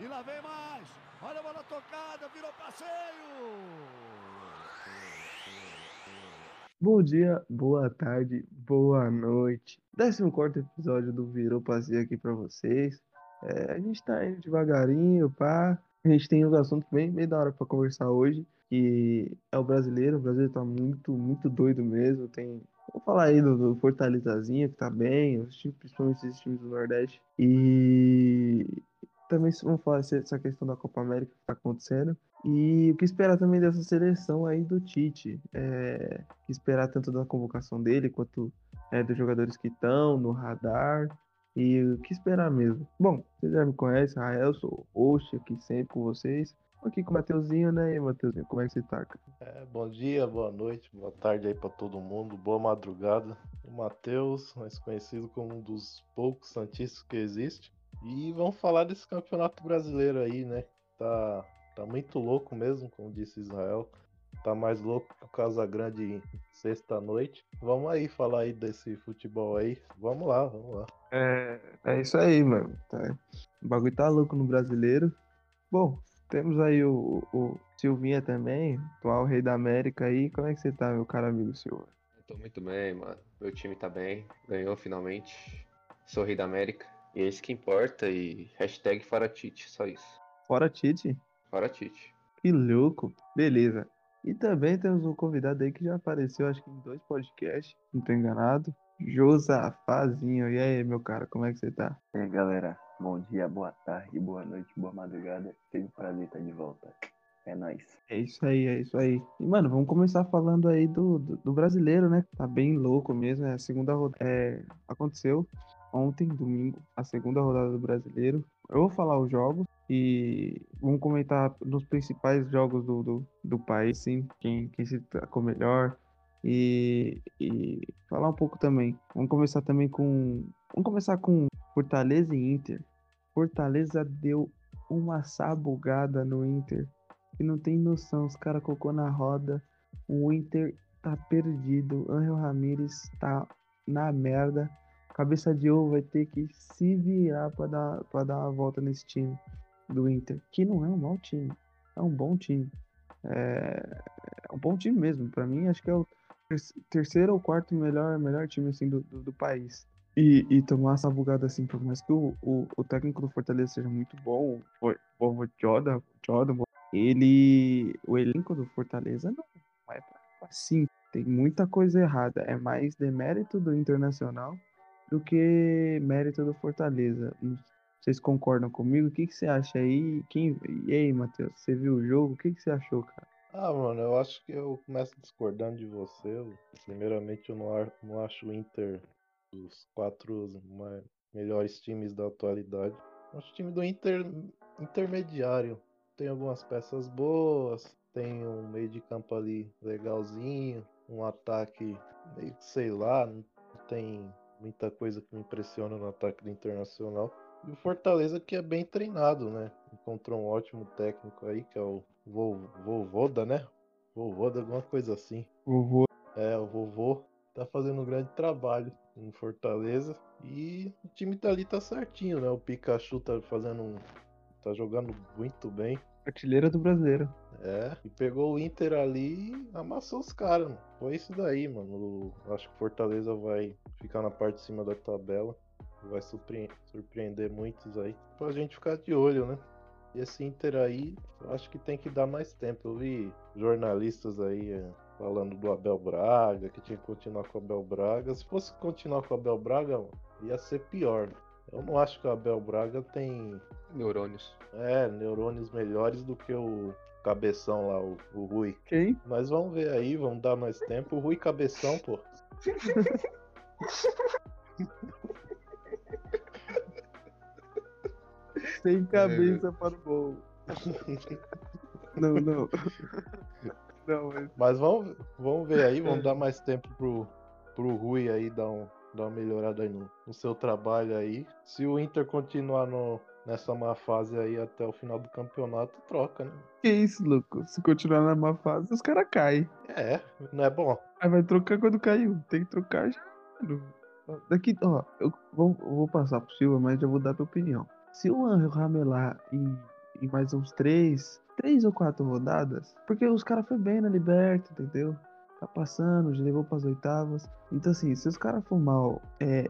E lá vem mais. Olha a bola tocada, virou passeio. Bom dia, boa tarde, boa noite. Décimo quarto episódio do Virou Passeio aqui pra vocês. É, a gente tá indo devagarinho, pá. A gente tem uns assuntos bem, bem da hora pra conversar hoje. Que é o brasileiro. O brasileiro tá muito, muito doido mesmo. Tem. Vamos falar aí do, do Fortalezazinha, que tá bem, os times, principalmente esses times do Nordeste. E também vamos falar essa questão da Copa América que tá acontecendo. E o que esperar também dessa seleção aí do Tite? É, esperar tanto da convocação dele quanto é, dos jogadores que estão no radar. E o que esperar mesmo? Bom, vocês já me conhecem, Rael, sou host aqui sempre com vocês. Aqui com o Mateuzinho, né? E Mateuzinho, como é que você tá? É, bom dia, boa noite, boa tarde aí pra todo mundo, boa madrugada. O Matheus, mais conhecido como um dos poucos santistas que existe. E vamos falar desse campeonato brasileiro aí, né? Tá, tá muito louco mesmo, como disse Israel. Tá mais louco que o Casagrande sexta-noite. Vamos aí falar aí desse futebol aí. Vamos lá, vamos lá. É, é isso aí, mano. Tá. O bagulho tá louco no brasileiro. Bom, temos aí o, o Silvinha também, atual rei da América aí. Como é que você tá, meu caro amigo Silva? Eu tô muito bem, mano. Meu time tá bem. Ganhou finalmente. Sou rei da América. E é isso que importa. E hashtag fora Tite, só isso. Fora Tite? Fora Tite. Que louco. Beleza. E também temos um convidado aí que já apareceu, acho que em dois podcasts, não tô enganado. Josafazinho. E aí, meu cara, como é que você tá? E aí, galera, bom dia, boa tarde, boa noite, boa madrugada. Sempre um prazer estar de volta. É nóis. É isso aí, é isso aí. E, mano, vamos começar falando aí do, do, do brasileiro, né? Tá bem louco mesmo. É a segunda rodada. É, aconteceu ontem, domingo, a segunda rodada do brasileiro. Eu vou falar os jogos e vamos comentar nos principais jogos do, do, do país, sim. Quem, quem se destacou melhor. E, e falar um pouco também. Vamos começar também com. Vamos começar com Fortaleza e Inter. Fortaleza deu uma sabugada no Inter. E não tem noção. Os caras colocou na roda. O Inter tá perdido. Angel Ramírez tá na merda. Cabeça de ovo vai ter que se virar para dar, pra dar uma volta nesse time do Inter. Que não é um mau time. É um bom time. É, é um bom time mesmo. Para mim, acho que é o terceiro ou quarto melhor, melhor time assim, do, do, do país. E, e, tomar essa bugada assim, por mais que o, o, o, técnico do Fortaleza seja muito bom, o, Jordan, Jordan, ele. O elenco do Fortaleza não é assim. Tem muita coisa errada. É mais demérito do Internacional do que mérito do Fortaleza. Vocês concordam comigo? O que, que você acha aí? Quem... E aí, Matheus, você viu o jogo? O que, que você achou, cara? Ah, mano, eu acho que eu começo discordando de você. Primeiramente, eu não, acho o Inter dos quatro melhores times da atualidade. Acho o time do Inter intermediário. Tem algumas peças boas, tem um meio de campo ali legalzinho, um ataque meio que sei lá, não tem muita coisa que me impressiona no ataque do Internacional. E o Fortaleza que é bem treinado, né? Encontrou um ótimo técnico aí, que é o Vovoda, né? Vovoda, alguma coisa assim. Vovô. É, o vovô tá fazendo um grande trabalho em Fortaleza. E o time tá ali, tá certinho, né? O Pikachu tá fazendo um. tá jogando muito bem. Artilheira do brasileiro. É, e pegou o Inter ali e amassou os caras, mano. Foi isso daí, mano. O, acho que Fortaleza vai ficar na parte de cima da tabela. Vai surpre surpreender muitos aí. Pra gente ficar de olho, né? E esse Inter aí, eu acho que tem que dar mais tempo. Eu vi jornalistas aí é, falando do Abel Braga, que tinha que continuar com o Abel Braga. Se fosse continuar com o Abel Braga, ia ser pior. Eu não acho que o Abel Braga tem. Neurônios. É, neurônios melhores do que o Cabeção lá, o, o Rui. Quem? Mas vamos ver aí, vamos dar mais tempo. O Rui Cabeção, pô. Sem cabeça para o gol. não, não. Não, mas... mas vamos, vamos ver aí, vamos dar mais tempo pro, pro Rui aí dar, um, dar uma melhorada aí no, no seu trabalho aí. Se o Inter continuar no, nessa má fase aí até o final do campeonato, troca, né? Que isso, louco? Se continuar na má fase, os caras caem. É, não é bom. Aí vai trocar quando caiu. Tem que trocar já. Daqui, ó, eu vou, eu vou passar pro Silva, mas já vou dar tua opinião. se o Angel ramelar em, em mais uns três, três ou quatro rodadas, porque os caras foi bem na Liberta, entendeu? Tá passando, já levou pras oitavas. Então, assim, se os caras for mal, é,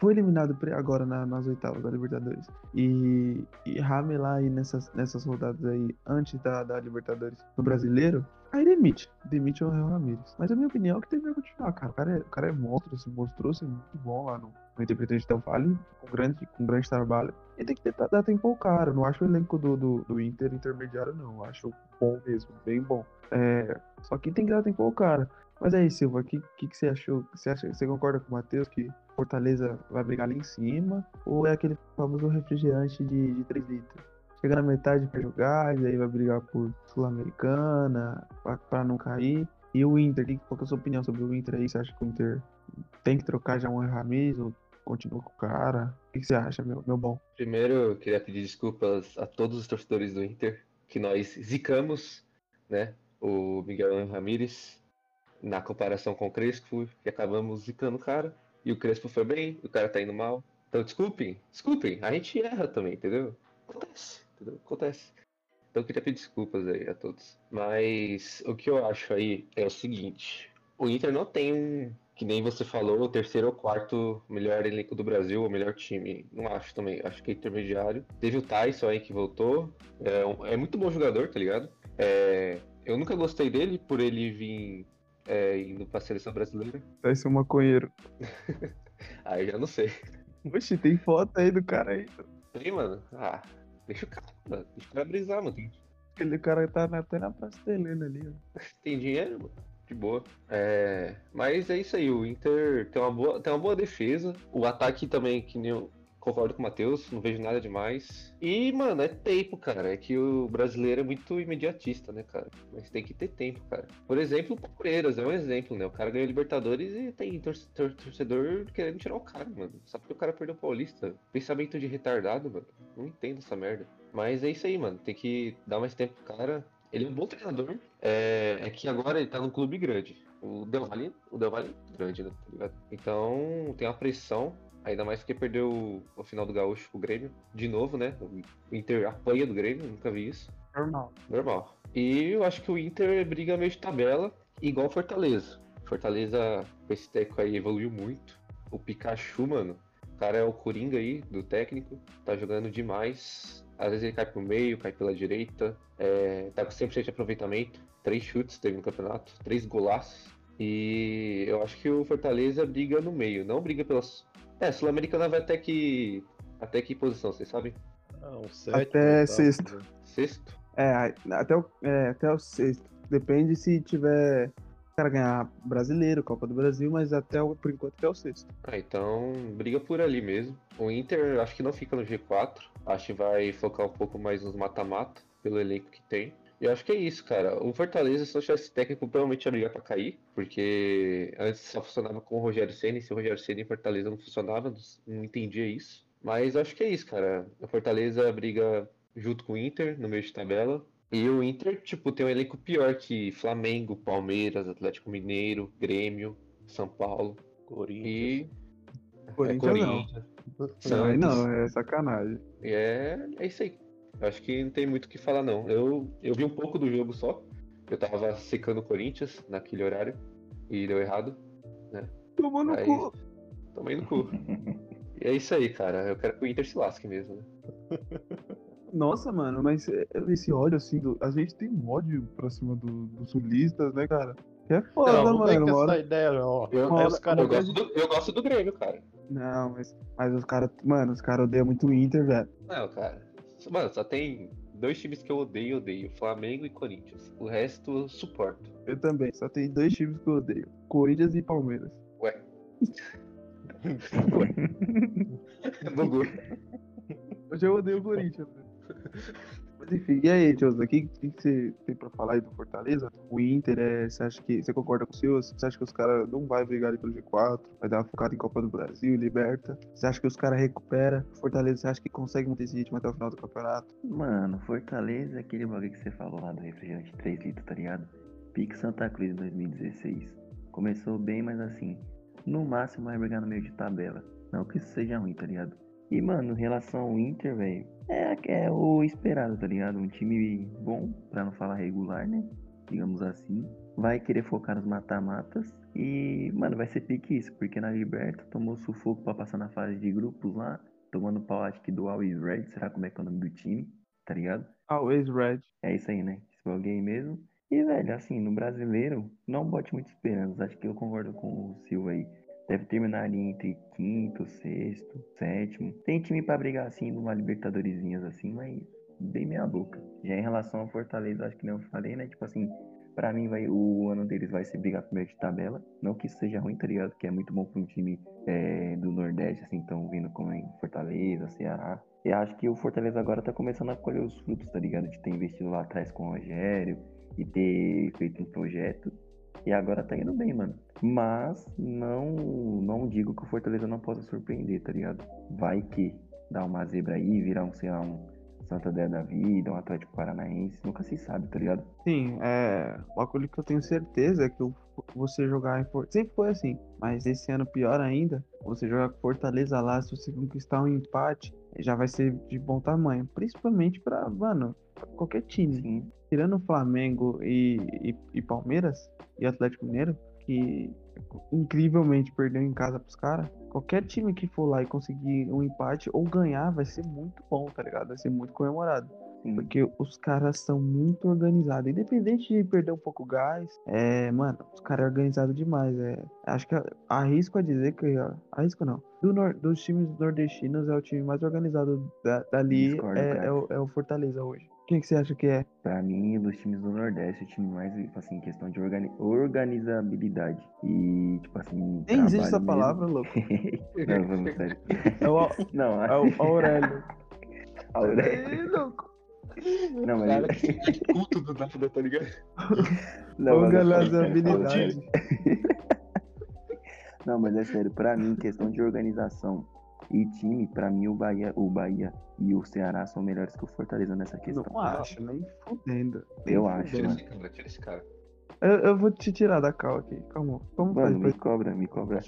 foi eliminado agora na- nas oitavas da Libertadores e, e ramelar aí nessas, nessas rodadas aí antes da, da Libertadores no brasileiro, aí demite. Demite o Angel Ramírez. Mas a minha opinião é que deveria continuar, cara. O cara é, o cara é monstro, se mostrou ser muito bom lá no, no Interpretante Del Valle, com grande, com grande trabalho. E tem que tentar dar tempo ao cara. Não acho o elenco do, do, do Inter intermediário, não. Acho bom mesmo, bem bom. É, só que tem que dar tempo ao cara. Mas aí, Silva, o que, que, que você achou? Você, acha, você concorda com o Matheus que Fortaleza vai brigar ali em cima? Ou é aquele famoso refrigerante de, de 3 litros? Chega na metade pra jogar, e aí vai brigar por Sul-Americana, pra não cair. E o Inter, qual que é a sua opinião sobre o Inter aí? Você acha que o Inter tem que trocar já um Ramis ou continua com o cara? O que, que você acha, meu, meu bom? Primeiro, eu queria pedir desculpas a todos os torcedores do Inter, que nós zicamos, né, o Miguel Ramírez na comparação com o Crespo, e acabamos zicando o cara. E o Crespo foi bem, o cara tá indo mal. Então, desculpem, desculpem, a gente erra também, entendeu? Acontece, entendeu? Acontece. Então, eu queria pedir desculpas aí a todos. Mas o que eu acho aí é o seguinte: o Inter não tem que nem você falou, o terceiro ou quarto melhor elenco do Brasil, o melhor time. Não acho também. Acho que é intermediário. Teve o Tyson aí que voltou. É, é muito bom jogador, tá ligado? É, eu nunca gostei dele por ele vir é, indo pra seleção brasileira. Vai ser um maconheiro. Aí eu já não sei. Oxi, tem foto aí do cara aí. Tem, mano. Ah, deixa o cara, mano. Deixa o cara brisar, mano. Aquele cara tá até na Praça da Helena ali, ó. tem dinheiro, mano. De boa. É, mas é isso aí, o Inter tem uma boa, tem uma boa defesa. O ataque também, que nem eu concordo com o Matheus, não vejo nada demais. E, mano, é tempo, cara. É que o brasileiro é muito imediatista, né, cara? Mas tem que ter tempo, cara. Por exemplo, o Palmeiras é um exemplo, né? O cara ganhou Libertadores e tem tor- tor- torcedor querendo tirar o cara, mano. Só porque o cara perdeu o Paulista. Pensamento de retardado, mano. Não entendo essa merda. Mas é isso aí, mano. Tem que dar mais tempo pro cara. Ele é um bom treinador. É, é que agora ele tá num clube grande. O Del Valle, o Del Valle é grande, né? Tá ligado? Então tem uma pressão. Ainda mais porque perdeu o, o final do Gaúcho pro Grêmio. De novo, né? O Inter apanha do Grêmio, nunca vi isso. Normal. Normal. E eu acho que o Inter briga meio de tabela, igual o Fortaleza. Fortaleza, com esse técnico aí, evoluiu muito. O Pikachu, mano, o cara é o Coringa aí, do técnico, tá jogando demais. Às vezes ele cai pro meio, cai pela direita, é, tá com 100% de aproveitamento. Três chutes teve no campeonato, três golaços. E eu acho que o Fortaleza briga no meio, não briga pelas. É, Sul-Americana vai até que. Até que posição, vocês sabem? Ah, um sétimo, Até oitavo, sexto. né? Sexto? É, até o, é, até o sexto. Depende se tiver. O cara ganhar brasileiro, Copa do Brasil, mas até o, por enquanto até o sexto. Ah, então briga por ali mesmo. O Inter acho que não fica no G4. Acho que vai focar um pouco mais nos mata-mata, pelo elenco que tem. E eu acho que é isso, cara. O Fortaleza, se não tivesse técnico, provavelmente ia brigar pra cair. Porque antes só funcionava com o Rogério Senna. E se o Rogério Senna em Fortaleza não funcionava, não entendia isso. Mas eu acho que é isso, cara. O Fortaleza briga junto com o Inter, no meio de tabela. E o Inter, tipo, tem um elenco pior que Flamengo, Palmeiras, Atlético Mineiro, Grêmio, São Paulo. Corinthians. E Corinthians é, não. Corinthians. Não, Santos. não, é sacanagem. E é, é isso aí. Eu acho que não tem muito o que falar, não. Eu, eu vi um pouco do jogo só. Eu tava secando o Corinthians naquele horário. E deu errado. Tomou no Aí- cu. Tomei no cu. E é isso aí, cara. Eu quero que o Inter se lasque mesmo, né? Nossa, mano, mas é- esse ódio, assim, do- a gente tem um ódio pra cima do- dos sulistas, né, cara? Que é foda, Não, não vem mano. uma hora- essa ideia, não. Eu, caras eu, gosto do, eu gosto do Grêmio, cara. Não, mas, mas os caras, mano, os caras odeiam muito o Inter, velho. Não, cara. Mano, só tem dois times que eu odeio, odeio. Flamengo e Corinthians. O resto eu suporto. Eu também, só tem dois times que eu odeio: Corinthians e Palmeiras. Ué. Bugou. Hoje eu odeio o Corinthians. Mas enfim, e aí, Tiosa, o que, que, você tem pra falar aí do Fortaleza? O Inter, é, você acha que. Você concorda com o seu? Você acha que os caras não vai brigar pelo G4? Vai dar uma focada em Copa do Brasil, Liberta? Você acha que os caras recuperam? Fortaleza, você acha que consegue manter esse ritmo até o final do campeonato? Mano, Fortaleza é aquele bagulho que você falou lá do refrigerante 3 litros, tá ligado? Pique Santa Cruz 2016. Começou bem, mas assim, no máximo vai brigar no meio de tabela. Não que isso seja ruim, tá ligado? E, mano, em relação ao Inter, velho, é, é o esperado, tá ligado? Um time bom, pra não falar regular, né? Digamos assim. Vai querer focar nos mata-matas. E, mano, vai ser pique isso, porque na Liberta tomou sufoco pra passar na fase de grupos lá. Tomando pau, acho que do Always Red, será como é que é o nome do time, tá ligado? Always red. É isso aí, né? Esse alguém mesmo. E, velho, assim, no brasileiro, não bote muita esperança. Acho que eu concordo com o Silva aí. Deve terminar entre quinto, sexto, sétimo. Tem time pra brigar assim numa Libertadoresinhas assim, mas bem meia boca. Já em relação ao Fortaleza, acho que não falei, né? Tipo assim, pra mim vai, o ano deles vai ser brigar primeiro de tabela. Não que isso seja ruim, tá ligado? Que é muito bom pra um time é, do Nordeste, assim, tão vindo como em Fortaleza, Ceará. E acho que o Fortaleza agora tá começando a colher os frutos, tá ligado? De ter investido lá atrás com o Rogério e ter feito um projeto. E agora tá indo bem, mano. Mas não não digo que o Fortaleza não possa surpreender, tá ligado? Vai que dá uma zebra aí, virar um, sei lá, um Santa Dé da vida, um Atlético Paranaense, nunca se sabe, tá ligado? Sim, é. O que eu tenho certeza é que você jogar em Fortaleza. Sempre foi assim, mas esse ano pior ainda. Você jogar com Fortaleza lá, se você conquistar um empate, já vai ser de bom tamanho. Principalmente pra, mano, qualquer time. Sim. Tirando o Flamengo e, e, e Palmeiras e Atlético Mineiro, que incrivelmente perdeu em casa pros caras. Qualquer time que for lá e conseguir um empate ou ganhar vai ser muito bom, tá ligado? Vai ser muito comemorado. sim. Porque os caras são muito organizados. Independente de perder um pouco o gás, é, mano, os caras é organizado demais. É, acho que arrisco a dizer que. ó, Arrisco não. Do nor- dos times nordestinos é o time mais organizado da- dali. É, é o, é o Fortaleza hoje. Quem que você acha que é? Pra mim, dos times do Nordeste, o time mais, assim, em questão de organi- organizabilidade. E, tipo assim. Nem existe essa mesmo. palavra, louco. Não, vamos sério. É o, Não, é o Aurélio. Aurélio. Ih, louco. Não, mas. Cara, que culto do nada, tá ligado? Não, mas é Organizabilidade. Não, mas é sério, pra mim, questão de organização e time, pra mim o Bahia, o Bahia e o Ceará são melhores que o Fortaleza nessa questão. Não acho, nem fudendo. Nem Eu acho, Tira fudendo. esse cara, tira esse cara. Eu, eu vou te tirar da cal aqui. Calma. Vamos Mano, fazer me cobra, me cobra.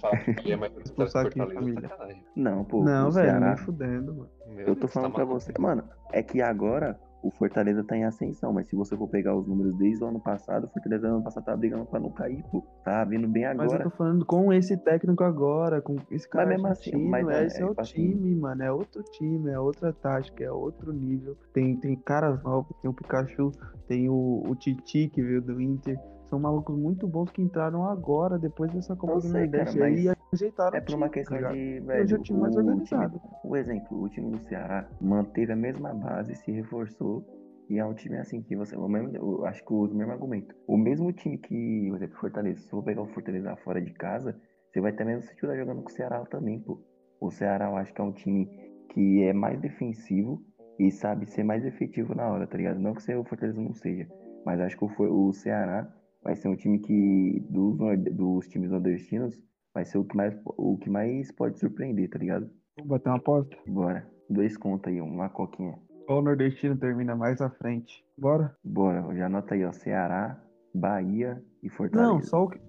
Ele é Expulsar aqui, família. sacanagem. Não, pô, Não, o velho, Ceará, nem fudendo, mano. Meu eu tô Deus, falando tá pra você. Mano, é que agora o Fortaleza tá em ascensão, mas se você for pegar os números desde o ano passado, o Fortaleza no ano passado tá brigando pra não cair, pô. Tá vindo bem Mas eu agora. tô falando com esse técnico agora, com esse cara mesmo assim, mas é- esse é é, o tipo assim- time, mano, é outro time, é outra tática, é outro nível. Tem, tem caras novos, tem o Pikachu, tem o, o Titi que veio do Inter. São malucos muito bons que entraram agora, depois dessa Copa do cara, Nordeste aí e ajeitaram É por uma time, questão tá ligado? de, Hoje velho, o time mais organizado. time- o exemplo, o time do Ceará manteve a mesma base, se reforçou e é um time assim que você, o mesmo, eu acho que eu uso o mesmo argumento. O mesmo time que, por exemplo, Fortaleza, se for pegar o Fortaleza fora de casa, você vai ter a mesma dificuldade jogando com o Ceará também, pô. O Ceará eu acho que é um time que é mais defensivo e sabe ser mais efetivo na hora, tá ligado? Não que o Fortaleza não seja, mas acho que o Ceará vai ser um time que dos, dos times nordestinos vai ser o que mais o que mais pode surpreender, tá ligado? Vamos bater uma aposta? Bora. Dois contos aí, uma coquinha. Qual nordestino termina mais à frente? Bora? Bora, já anota aí, ó. Ceará, Bahia e Fortaleza. Não, só o que.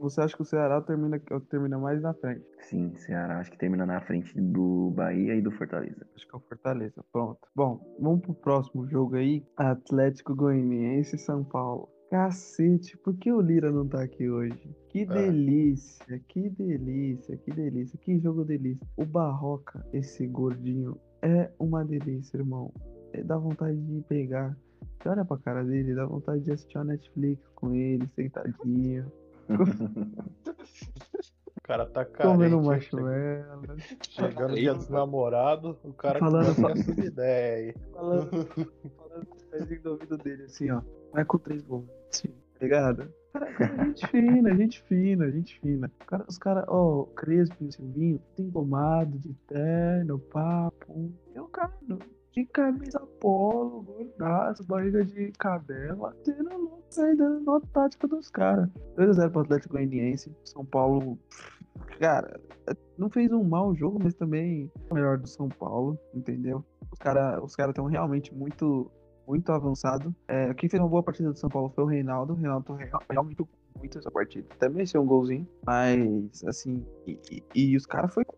Você acha que o Ceará termina, termina mais na frente? Sim, Ceará acho que termina na frente do Bahia e do Fortaleza. Acho que é o Fortaleza. Pronto. Bom, vamos pro próximo jogo aí. Atlético Goianiense e São Paulo. Cacete, por que o Lira não tá aqui hoje? Que delícia, que delícia, que delícia, que jogo delícia. O Barroca, esse gordinho, é uma delícia, irmão. É, dá vontade de pegar. Você olha pra cara dele, dá vontade de assistir a Netflix com ele, sentadinho, O cara tá comendo carente. che- marshmallow, Chegando dia dos namorados, o cara Falando- começa essas ideias aí. falando, falando com o pezinho do ouvido dele, assim, ó. Vai com três gols, assim, tá ligado? Cara, gente fina, gente fina, gente fina. Cara, os caras, ó, o Crespo e Silvinho, engomado, de terno, papo. E o cara, de camisa polo, gordaço, barriga de cadela, tendo louco aí dando nota tática dos caras. 2x0 pro Atlético Goianiense. São Paulo, cara, não fez um mau jogo, mas também o melhor do São Paulo, entendeu? Os caras os cara estão realmente muito muito avançado. É, quem fez uma boa partida do São Paulo foi o Reinaldo. O Reinaldo real- realmente muito essa partida. Até mereceu um golzinho. Mas, assim, e, e- e os caras foi com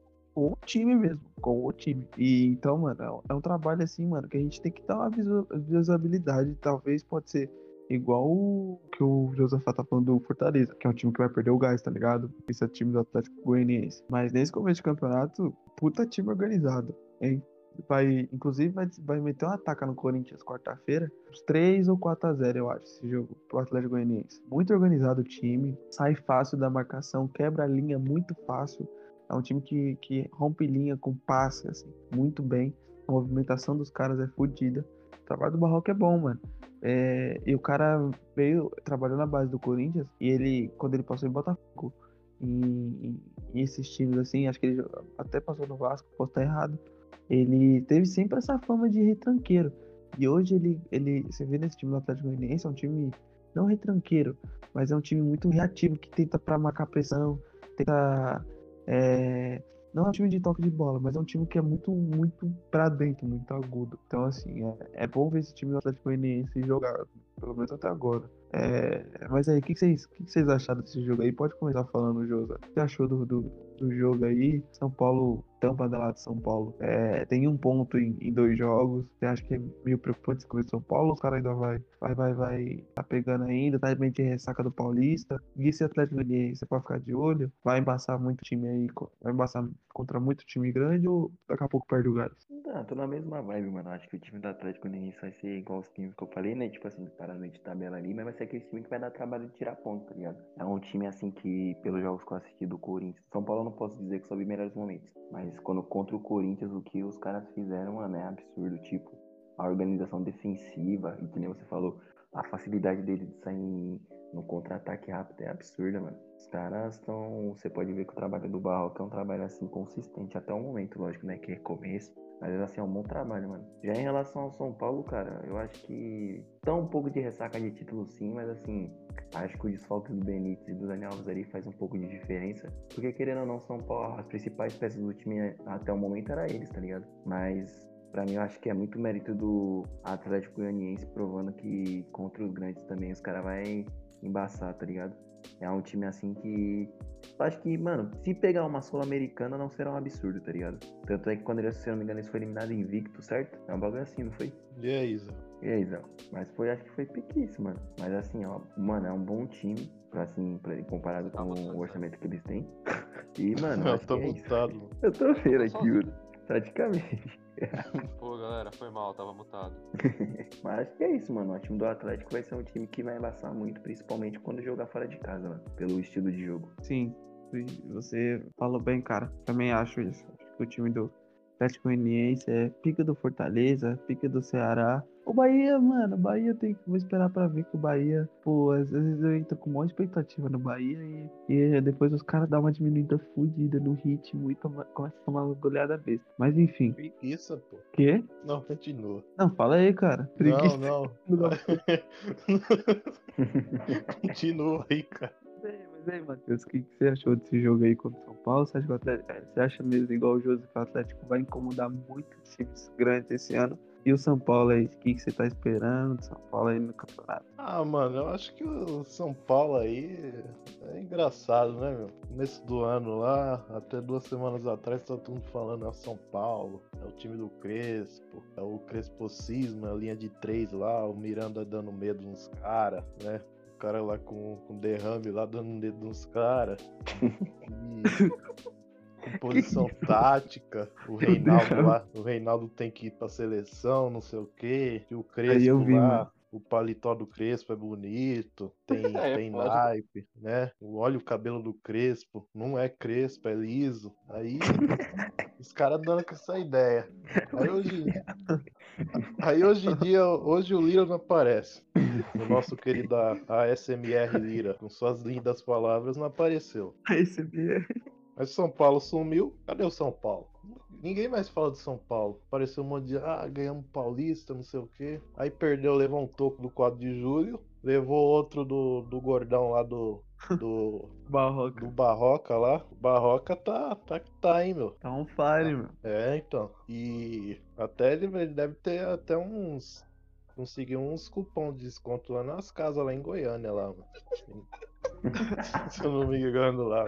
o time mesmo, com o time. E então, mano, é um- é trabalho assim, mano, que a gente tem que dar uma visibilidade. Talvez pode ser igual o que o Josafá tá falando do Fortaleza, que é um time que vai perder o gás, tá ligado? Esse é time do Atlético Goianiense. Mas nesse começo de campeonato, puta time organizado, hein? Vai, inclusive, vai, vai meter uma ataca no Corinthians quarta-feira. Uns 3 ou 4 a 0 eu acho, esse jogo pro Atlético Goianiense. Muito organizado o time, sai fácil da marcação, quebra a linha muito fácil. É um time que, que rompe linha com passe, assim, muito bem. A movimentação dos caras é fodida. O trabalho do Barroco é bom, mano. É, e o cara veio, trabalhou na base do Corinthians e ele, quando ele passou em Botafogo, em, em- esses times assim, acho que ele até passou no Vasco, posso estar errado. Ele teve sempre essa fama de retranqueiro. E hoje ele, ele, você vê nesse time do Atlético Goianiense, é um time não retranqueiro, mas é um time muito reativo que tenta pra marcar pressão, tenta é, não é um time de toque de bola, mas é um time que é muito, muito pra dentro, muito agudo. Então, assim, é, é bom ver esse time do Atlético Goianiense jogar, pelo menos até agora. É, mas aí, o que, vocês, que, que vocês acharam desse jogo aí? Pode começar falando, Josa. O que você achou do, do, do jogo aí? São Paulo, tampa da lá de São Paulo. É, tem um ponto em, em dois jogos. Você acha que é meio preocupante começo de São Paulo? Os caras ainda vai, vai, vai, vai, tá pegando ainda, tá meio de ressaca do Paulista. E esse Atlético Goianiense, você pode ficar de olho? Vai embaçar muito time aí, vai embaçar contra muito time grande ou daqui a pouco perde o gás? Tá, tô na mesma vibe, mano. Acho que o time do Atlético Goianiense vai ser igual os times que eu falei, né? Tipo assim, parâmetro de tabela ali, mas vai ser aquele time que vai dar trabalho de tirar ponto, tá ligado? É um time assim que, pelos jogos que eu assisti do Corinthians, São Paulo eu não posso dizer que soube melhores momentos. Mas quando contra o Corinthians, o que os caras fizeram, mano, é absurdo. Tipo, a organização defensiva, e que nem você falou, a facilidade dele de sair no contra-ataque rápido é absurda, mano. Os caras estão. Você pode ver que o trabalho do Barroca é um trabalho assim consistente até o momento, lógico, né? Que é começo. Mas assim, é um bom trabalho, mano. Já em relação ao São Paulo, cara, eu acho que tá um pouco de ressaca de título sim, mas assim, acho que o desfalque do Benítez e do Daniel Alves ali faz um pouco de diferença. Porque querendo ou não, São Paulo, as principais peças do time até o momento era eles, tá ligado? Mas Pra mim, eu acho que é muito mérito do Atlético Goianiense provando que contra os grandes também os caras vai embaçar, tá ligado? É um time assim que. Eu acho que, mano, se pegar uma Sul-Americana não será um absurdo, tá ligado? Tanto é que quando ele, se eu não me engano, eles foi eliminado invicto, certo? É um bagulho assim, não foi? E aí, Zé? E aí, Zé? Mas foi, acho que foi pequíssimo, mano. Mas assim, ó, mano, é um bom time, pra, assim, pra, comparado com o orçamento que eles têm. E, mano, Eu tô que é mutado, mano. Eu tô vendo aqui, mano. Praticamente. Pô, galera, foi mal, tava mutado. Mas acho que é isso, mano. O time do Atlético vai ser um time que vai embaçar muito, principalmente quando jogar fora de casa, mano. Pelo estilo de jogo. Sim, você falou bem, cara. Também acho isso. Acho que o time do Atlético Goianiense é pica do Fortaleza, pica do Ceará. O Bahia, mano, o Bahia tem que. Vou esperar pra ver que o Bahia. Pô, às vezes eu entro com maior expectativa no Bahia e, e depois os caras dão uma diminuída fudida no ritmo e toma, começa a tomar uma goleada besta. Mas enfim. Preguiça, pô. Quê? Não, continua. Não, fala aí, cara. Preguiça. Não, Não. continua aí, cara. Mas aí, mas aí, Matheus, o que, que você achou desse jogo aí contra o São Paulo? Você acha, que o Atlético, é, você acha mesmo, igual o José, que o Atlético vai incomodar muitos times grandes esse ano? E o São Paulo aí, o que, que você tá esperando do São Paulo aí no campeonato? Ah, mano, eu acho que o São Paulo aí é engraçado, né, meu? Começo do ano lá, até duas semanas atrás, tá todo mundo falando é o São Paulo, é o time do Crespo, é o Crespocismo, é a linha de três lá, o Miranda dando medo nos caras, né? O cara lá com, com derrame lá dando medo nos caras. E com posição tática, o Reinaldo lá, o Reinaldo tem que ir pra seleção, não sei o quê, e o Crespo eu vi, lá, mano. o paletó do Crespo é bonito, tem, É, tem pode. naipe, né? Olha o cabelo do Crespo, não é Crespo, é liso. Aí os caras dando com essa ideia. Aí hoje, aí hoje em dia, hoje o Lira não aparece. O nosso querido ASMR Lira, com suas lindas palavras, não apareceu. Esse é Mas São Paulo sumiu. Cadê o São Paulo? Ninguém mais fala de São Paulo. Apareceu um monte de. Ah, ganhamos Paulista, não sei o quê. Aí perdeu, levou um toco do 4 de julho. Levou outro do, do gordão lá do. Do, Barroca. do Barroca lá. Barroca tá, tá que tá, hein, meu. Tá on fire, meu. É, então. E até ele ele deve ter até uns. Conseguiu uns cupom de desconto lá nas casas lá em Goiânia lá, mano. Se eu não me engano lá.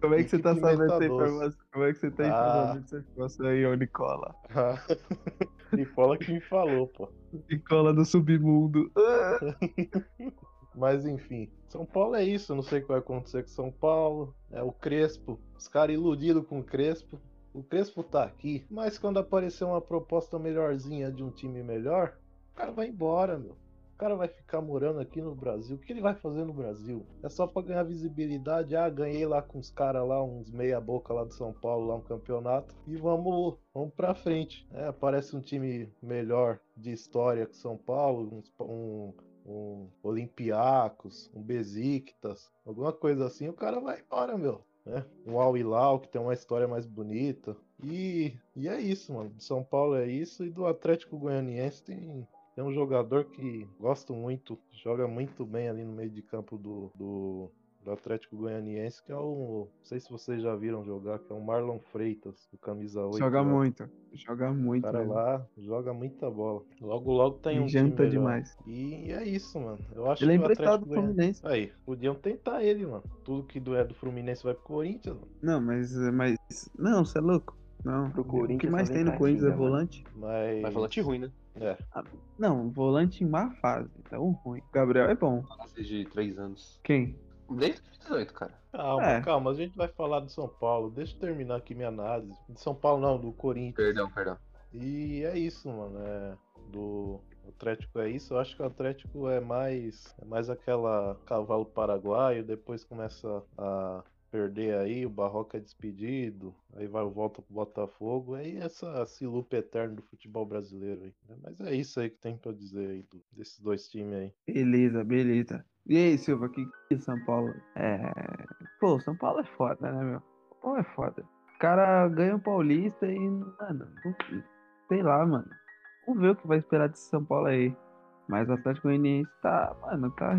Como é que você tá sabendo essa Metadoce. informação? Como é que você tá Ah. informando essa informação aí, ô Nicola? Nicola que me falou, pô. Nicola do submundo. Mas enfim, São Paulo é isso. Não sei o que vai acontecer com São Paulo. É o Crespo. Os caras iludidos com o Crespo. O Crespo tá aqui, mas quando aparecer uma proposta melhorzinha de um time melhor, o cara vai embora, meu. O cara vai ficar morando aqui no Brasil. O que ele vai fazer no Brasil? É só pra ganhar visibilidade. Ah, ganhei lá com os caras lá, uns meia-boca lá de São Paulo, lá um campeonato. E vamos, vamos pra frente. É, aparece um time melhor de história que São Paulo, uns- um, um Olympiacos, um Besiktas, alguma coisa assim, o cara vai embora, meu. Né? Um Al Hilal que tem uma história mais bonita. E, e é isso, mano. De São Paulo é isso. E do Atlético Goianiense tem, tem um jogador que gosto muito, joga muito bem ali no meio de campo do, do, do Atlético Goianiense, que é o. Não sei se vocês já viram jogar, que é o Marlon Freitas, o camisa 8. Joga lá. muito. Joga O muito. cara mesmo. lá joga muita bola. Logo, logo tem um janta demais. E é isso, mano. Eu acho Ele é que o emprestado Atlético do Fluminense. Aí, podiam tentar ele, mano. Tudo que do- é do Fluminense vai pro Corinthians, mano. Não, mas. mas não, você é louco. Não. Pro o Corinthians que mais tem no Corinthians é mano. volante? Mas. Mas volante ruim, né? É. Não, volante em má fase. Então ruim. O Gabriel é bom. Fase de 3 anos. Quem? Desde 2018, cara. Calma, É. calma, a gente vai falar do São Paulo. Deixa eu terminar aqui minha análise. De São Paulo não, do Corinthians. Perdão, perdão. E é isso, mano. É, do Atlético é isso. Eu acho que o Atlético é mais, é mais aquela cavalo paraguaio. Depois começa a perder aí, o Barroca é despedido. Aí vai volta pro Botafogo. Aí essa esse loop eterno do futebol brasileiro aí. Mas é isso aí que tem pra dizer aí do- desses dois times aí. Beleza, beleza. E aí, Silva, que que São Paulo? É. Pô, São Paulo é foda, né, meu? São Paulo é foda. O cara ganha o Paulista e, mano, sei lá, mano. Vamos ver o que vai esperar desse São Paulo aí. Mas o Atlético Goianiense tá, mano, tá,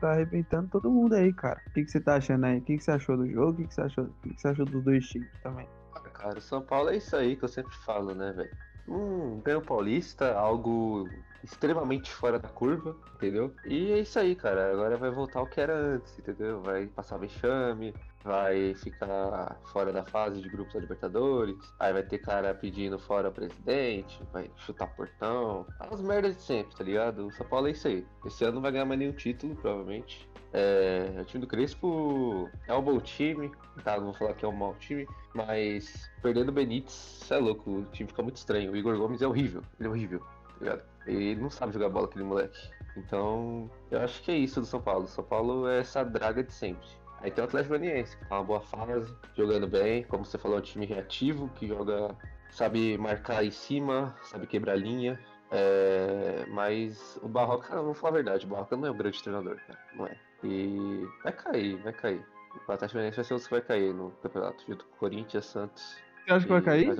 tá arrebentando todo mundo aí, cara. O que, que você tá achando aí? O que, que você achou do jogo? O que, que você achou? O que, que você achou dos dois times também? Cara, o São Paulo é isso aí que eu sempre falo, né, velho? Um ganho paulista, algo extremamente fora da curva, entendeu? E é isso aí, cara. Agora vai voltar ao que era antes, entendeu? Vai passar vexame, vai ficar fora da fase de grupos da Libertadores, aí vai ter cara pedindo fora presidente, vai chutar portão, as merdas de sempre, tá ligado? O São Paulo é isso aí. Esse ano não vai ganhar mais nenhum título, provavelmente. É, o time do Crespo é um bom time, tá? Não vou falar que é um mau time, mas perdendo o Benítez, cê é louco, o time fica muito estranho. O Igor Gomes é horrível, ele é horrível, tá ligado? Ele não sabe jogar bola, aquele moleque. Então, eu acho que é isso do São Paulo. São Paulo é essa draga de sempre. Aí tem o Atlético Goianiense, que tá uma boa fase, jogando bem, como você falou, é um time reativo, que joga, sabe marcar em cima, sabe quebrar linha. É, mas o Barroca, vamos falar a verdade, o Barroca não é um grande treinador, cara, não é. E vai cair, vai cair. O Atlético Goianiense vai ser o que vai cair no campeonato, junto com o Corinthians, Santos. Você acha que vai cair?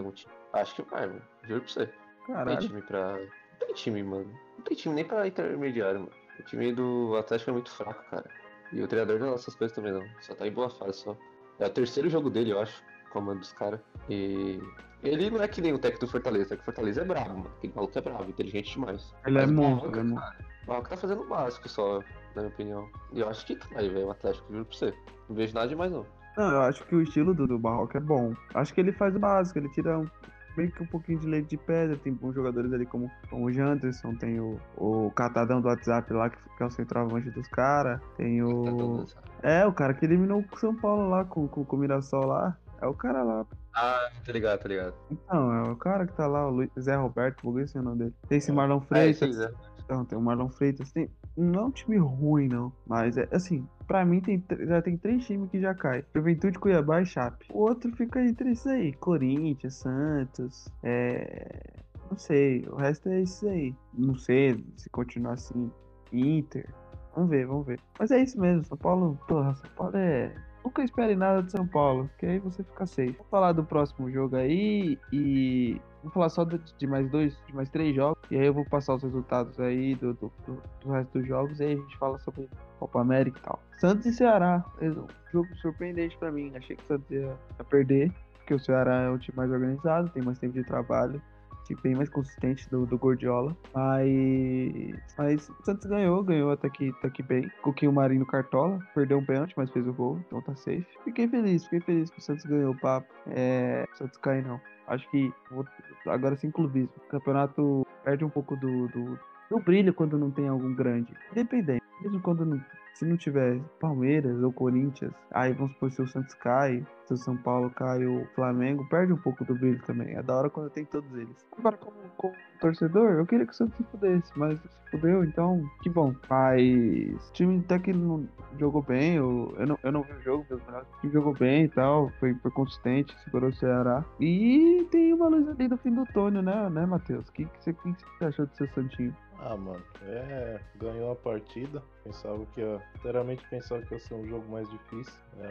Acho que vai, mano. Juro pra você. Não tem Caralho. time pra. Não tem time, mano. Não tem time nem pra intermediário, mano. O time do Atlético é muito fraco, cara. E o treinador não é essas coisas também, não. Só tá em boa fase só. É o terceiro jogo dele, eu acho. Comando dos caras. E. Ele não é que nem o técnico do Fortaleza. O Fortaleza é brabo, mano. Aquele maluco é brabo, inteligente demais. Ele é Mas o monstro, ele é monstro. O Barroca tá fazendo o básico só, na minha opinião. E eu acho que cai, velho, o Atlético, juro pra você. Não vejo nada demais, não. Não, eu acho que o estilo do, do Barroca é bom. Acho que ele faz o básico, ele tira meio que um pouquinho de leite de pedra. Tem bons jogadores ali como, como o Janderson, tem o, o Catadão do WhatsApp lá, que, que é o centroavante dos caras. Tem o. É, o cara que eliminou o São Paulo lá com, com, com o Mirassol lá. É o cara lá. Ah, tá ligado, tá ligado. Então, é o cara que tá lá, o Luiz, Zé Roberto, vou ver se é o nome dele. Tem esse É. Marlon É, Freitas. Zé. Então, tem o Marlon Freitas. Tem... Não é um time ruim, não. Mas é assim, pra mim tem, já tem três times que já caem. Juventude, Cuiabá e Chape. O outro fica entre isso aí. Corinthians, Santos. É. Não sei. O resto é isso aí. Não sei se continuar assim. Inter. Vamos ver, vamos ver. Mas é isso mesmo. São Paulo. Porra, São Paulo é. Nunca espere nada de São Paulo, que aí você fica safe. Vamos falar do próximo jogo aí e vou falar só de mais dois, de mais três jogos. E aí eu vou passar os resultados aí do, do, do, do resto dos jogos e aí a gente fala sobre Copa América e tal. Santos e Ceará. Um jogo surpreendente pra mim. Achei que o Santos ia, ia perder, porque o Ceará é o time mais organizado, tem mais tempo de trabalho. Bem mais consistente do, do Gordiola. Mas Mas o Santos ganhou, ganhou até que, até que bem. Coquinho Marinho Cartola, perdeu um pênalti, mas fez o gol, então tá safe. Fiquei feliz, fiquei feliz que o Santos ganhou o papo. É, o Santos cai não. Acho que agora sem clubismo. O campeonato perde um pouco do, do, do brilho quando não tem algum grande. Independente. Mesmo quando não, se não tiver Palmeiras ou Corinthians, aí vamos supor se o Santos cai, se o São Paulo cai o Flamengo, perde um pouco do brilho também. É da hora quando tem todos eles. Agora, como, como torcedor, eu queria que o Santos se fudesse, mas se fudeu, então que bom. Mas o time até que não jogou bem, eu, eu, não, eu não vi o jogo, mas o time jogou bem e tal, foi, foi consistente, segurou o Ceará. E tem uma luz ali no fim do túnel, né, né Matheus? O que, que, você, que, que você achou do seu Santinho? Ah, mano, é. Ganhou a partida. Pensava que ia. Sinceramente pensava que ia ser um jogo mais difícil. Né?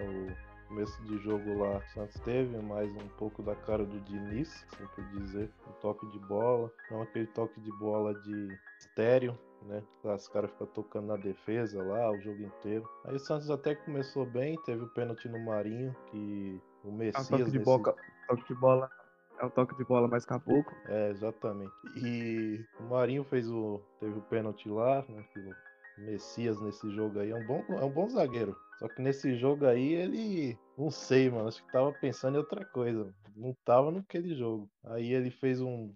O começo de jogo lá, o Santos teve mais um pouco da cara do Diniz, assim por dizer. Um toque de bola. Não aquele toque de bola de estéreo, né? Os caras ficam tocando na defesa lá o jogo inteiro. Aí o Santos até começou bem, teve o pênalti no Marinho, que o Messias. toque de, nesse- boca, toque de bola. É o toque de bola mais caboclo. É, exatamente. E o Marinho fez o. teve o pênalti lá, né? Messias nesse jogo aí é um bom, é um bom zagueiro. Só que nesse jogo aí ele. Não sei, mano. Acho que tava pensando em outra coisa. Não tava naquele jogo. Aí ele fez um,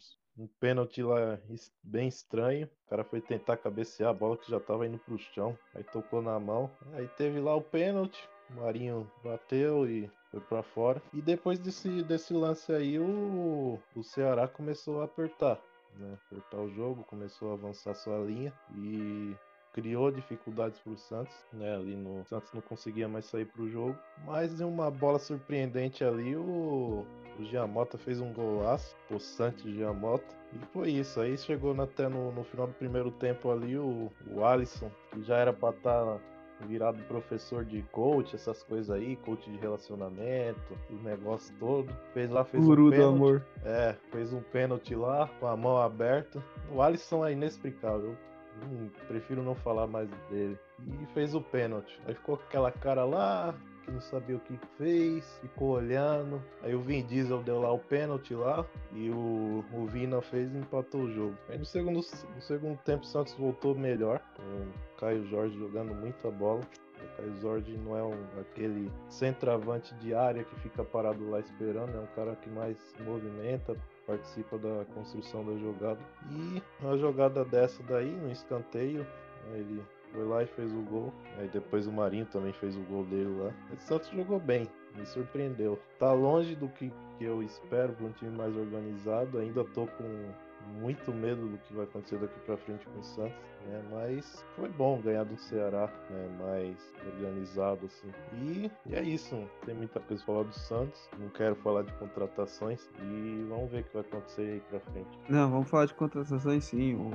pênalti lá bem estranho. O cara foi tentar cabecear a bola que já tava indo pro chão. Aí tocou na mão. Aí teve lá o pênalti. O Marinho bateu e foi pra fora. E depois desse, desse lance aí, o, o Ceará começou a apertar. Né? Apertar o jogo, começou a avançar sua linha e criou dificuldades pro Santos, né? Ali no o Santos não conseguia mais sair pro jogo, mas em uma bola surpreendente ali o o Giamota fez um golaço, possante Giamota, e foi isso. Aí chegou até no, no final do primeiro tempo ali o, o Alisson, que já era pra estar virado professor de coach, essas coisas aí, coach de relacionamento, o negócio todo. Fez lá, fez Guru um do pênalti. amor. É, fez um pênalti lá, com a mão aberta. O Alisson é inexplicável. Hum, prefiro não falar mais dele. E fez o pênalti. Aí ficou aquela cara lá, que não sabia o que fez, ficou olhando. Aí o Vin Diesel deu lá o pênalti lá, e o, o Vina fez e empatou o jogo. Aí no segundo, no segundo tempo o Santos voltou melhor, o Caio Jorge jogando muita bola. O Caio Jorge não é um, aquele centroavante de área que fica parado lá esperando, é um cara que mais movimenta, participa da construção da jogada. E uma jogada dessa daí, no escanteio, ele foi lá e fez o gol. Aí depois o Marinho também fez o gol dele lá. O Santos jogou bem, me surpreendeu. Tá longe do que, que eu espero para um time mais organizado. Ainda tô com muito medo do que vai acontecer daqui para frente com o Santos, né? Mas foi bom ganhar do Ceará, né? Mais organizado assim. E, e é isso. Tem muita coisa pra falar do Santos. Não quero falar de contratações e vamos ver o que vai acontecer aí para frente. Não, vamos falar de contratações sim.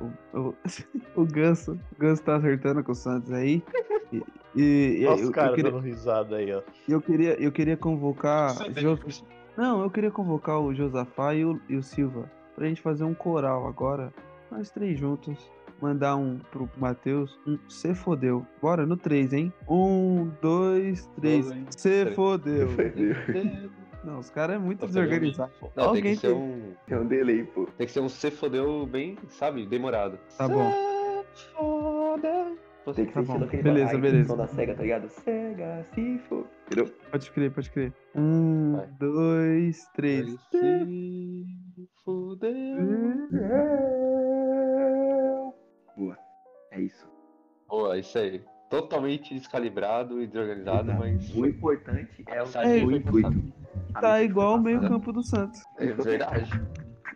O, o, o Ganso, o Ganso tá acertando com o Santos aí. E, e- Olha os eu, eu caras queria, dando risada aí, ó. eu, queria, eu queria convocar. É Jo-. Não, eu queria convocar o Josafá e o, e o Silva pra gente fazer um coral agora. Nós três juntos. Mandar um pro Matheus. Um se fodeu. Bora no 3, hein? Um, dois, três. Se três. fodeu. Não, os caras é muito Tá pegando desorganizados. Não, tem Alguém que ser tem- um. É um delay, pô. Tem que ser um se fodeu bem, sabe, demorado. Tá bom. Se foda. Tem que Tá ser bom. Beleza, aquele beleza. som da SEGA, tá ligado? SEGA, se for. Entendeu? Pode crer, pode crer. Um, Vai. dois, três. Se fodeu. Boa. É isso. Boa, isso aí. Totalmente descalibrado e desorganizado, Exato. mas. O importante é o, Sai o foi intuito. Tá igual o foi meio passada. campo do Santos. É verdade.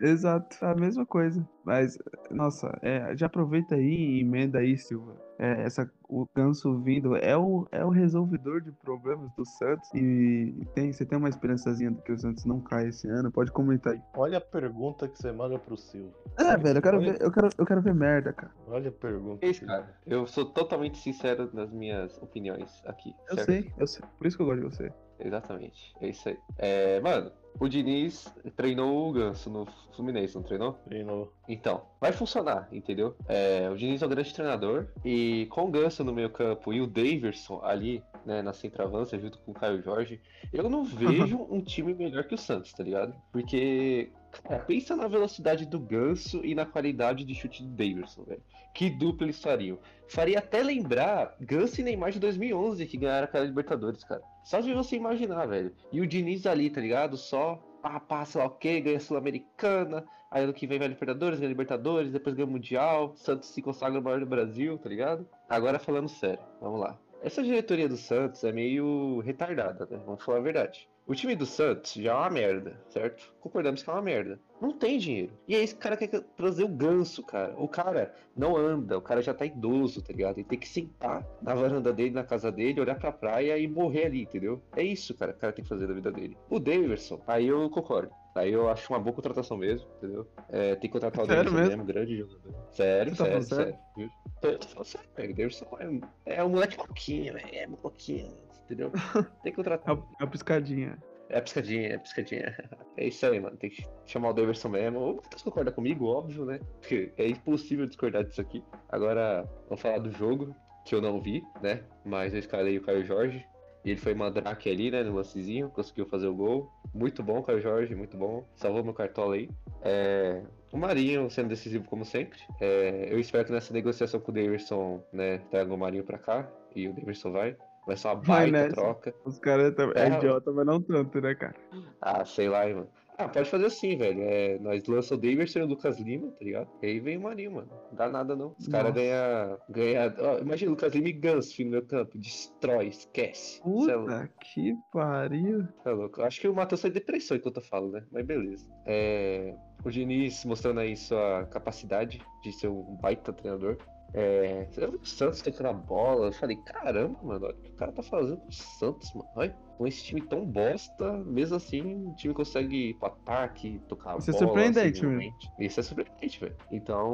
Exato, a mesma coisa. Mas, nossa, é, já aproveita aí e emenda aí, Silva. É, essa, o Ganso vindo é o, é o resolvedor de problemas do Santos. E tem, você tem uma esperançazinha de que o Santos não caia esse ano? Pode comentar aí. Olha a pergunta que você manda pro Silvio. É, velho, eu quero, Olha. ver, eu, quero, eu quero ver merda, cara. Olha a pergunta. É isso, cara. Eu sou totalmente sincero nas minhas opiniões aqui. Eu certo? sei, eu sei. Por isso que eu gosto de você. Exatamente. É isso aí. É, mano, o Diniz treinou o Ganso no Fluminense, não treinou? Treinou. Então, vai funcionar, entendeu? É, o Diniz é um grande treinador e com o Ganso no meio campo e o Daverson ali né, na centroavança, junto com o Caio Jorge. Eu não vejo um time melhor que o Santos, tá ligado? Porque, cara, pensa na velocidade do Ganso e na qualidade de chute do Davidson, velho. Que dupla eles fariam. Faria até lembrar Ganso e Neymar de 2011, que ganharam aquela Libertadores, cara. Só de você imaginar, velho. E o Diniz ali, tá ligado? Só pá, passa lá, ok, ganha Sul-Americana, aí ano que vem vai Libertadores, ganha Libertadores, depois ganha Mundial, Santos se consagra o maior do Brasil, tá ligado? Agora falando sério, vamos lá. Essa diretoria do Santos é meio retardada, né? Vamos falar a verdade. O time do Santos já é uma merda, certo? Concordamos que é uma merda. Não tem dinheiro. E aí esse cara quer trazer o ganso, cara. O cara não anda, o cara já tá idoso, tá ligado? Ele tem que sentar na varanda dele, na casa dele, olhar pra praia e morrer ali, entendeu? É isso, cara, que o cara tem que fazer da vida dele. O Davidson, aí eu concordo. Aí eu acho uma boa contratação mesmo, entendeu? É, tem que contratar o Sério Davidson mesmo? mesmo, grande jogador. Sério, tá sério, sério. Viu? Tô, tô falando sério, velho. O Davidson é, é um moleque pouquinho, velho. É pouquinho, entendeu? Tem que É contratar. a, é a piscadinha. É piscadinha, é piscadinha. É isso aí, mano. Tem que chamar o Davidson mesmo. O Matheus concorda comigo, óbvio, né? Porque é impossível discordar disso aqui. Agora, vamos falar do jogo, que eu não vi, né? Mas eu escalei o Caio Jorge. E ele foi mandrake ali, né? No lancezinho, conseguiu fazer o gol. Muito bom, Caio Jorge, muito bom. Salvou meu cartola aí. É, O Marinho sendo decisivo como sempre. É, Eu espero que nessa negociação com o Davidson, né? Traga o Marinho pra cá. E o Davidson vai. Vai ser uma baita nessa. troca. Os caras também. É É, idiota, mas não tanto, né, cara? Ah, sei lá, mano. Ah, pode fazer assim, velho. É, nós lança o Davidson e o Lucas Lima, tá ligado? E aí vem o Marinho, mano. Não dá nada, não. Os caras ganham. Ganha... ó, imagina o Lucas Lima e Gans, filho no meu campo. Destrói, esquece. É. Puta que pariu. é louco. Acho que o Matheus foi depressão enquanto eu falo, né? Mas beleza. É, O Diniz mostrando aí sua capacidade de ser um baita treinador. É, o Santos tocando a bola, eu falei, caramba, mano, olha o que o cara tá fazendo com o Santos, mano. Olha, com esse time tão bosta, mesmo assim, o time consegue ir pro ataque, tocar a Isso é bola. surpreendente, seguidamente. Isso é surpreendente, velho. Então,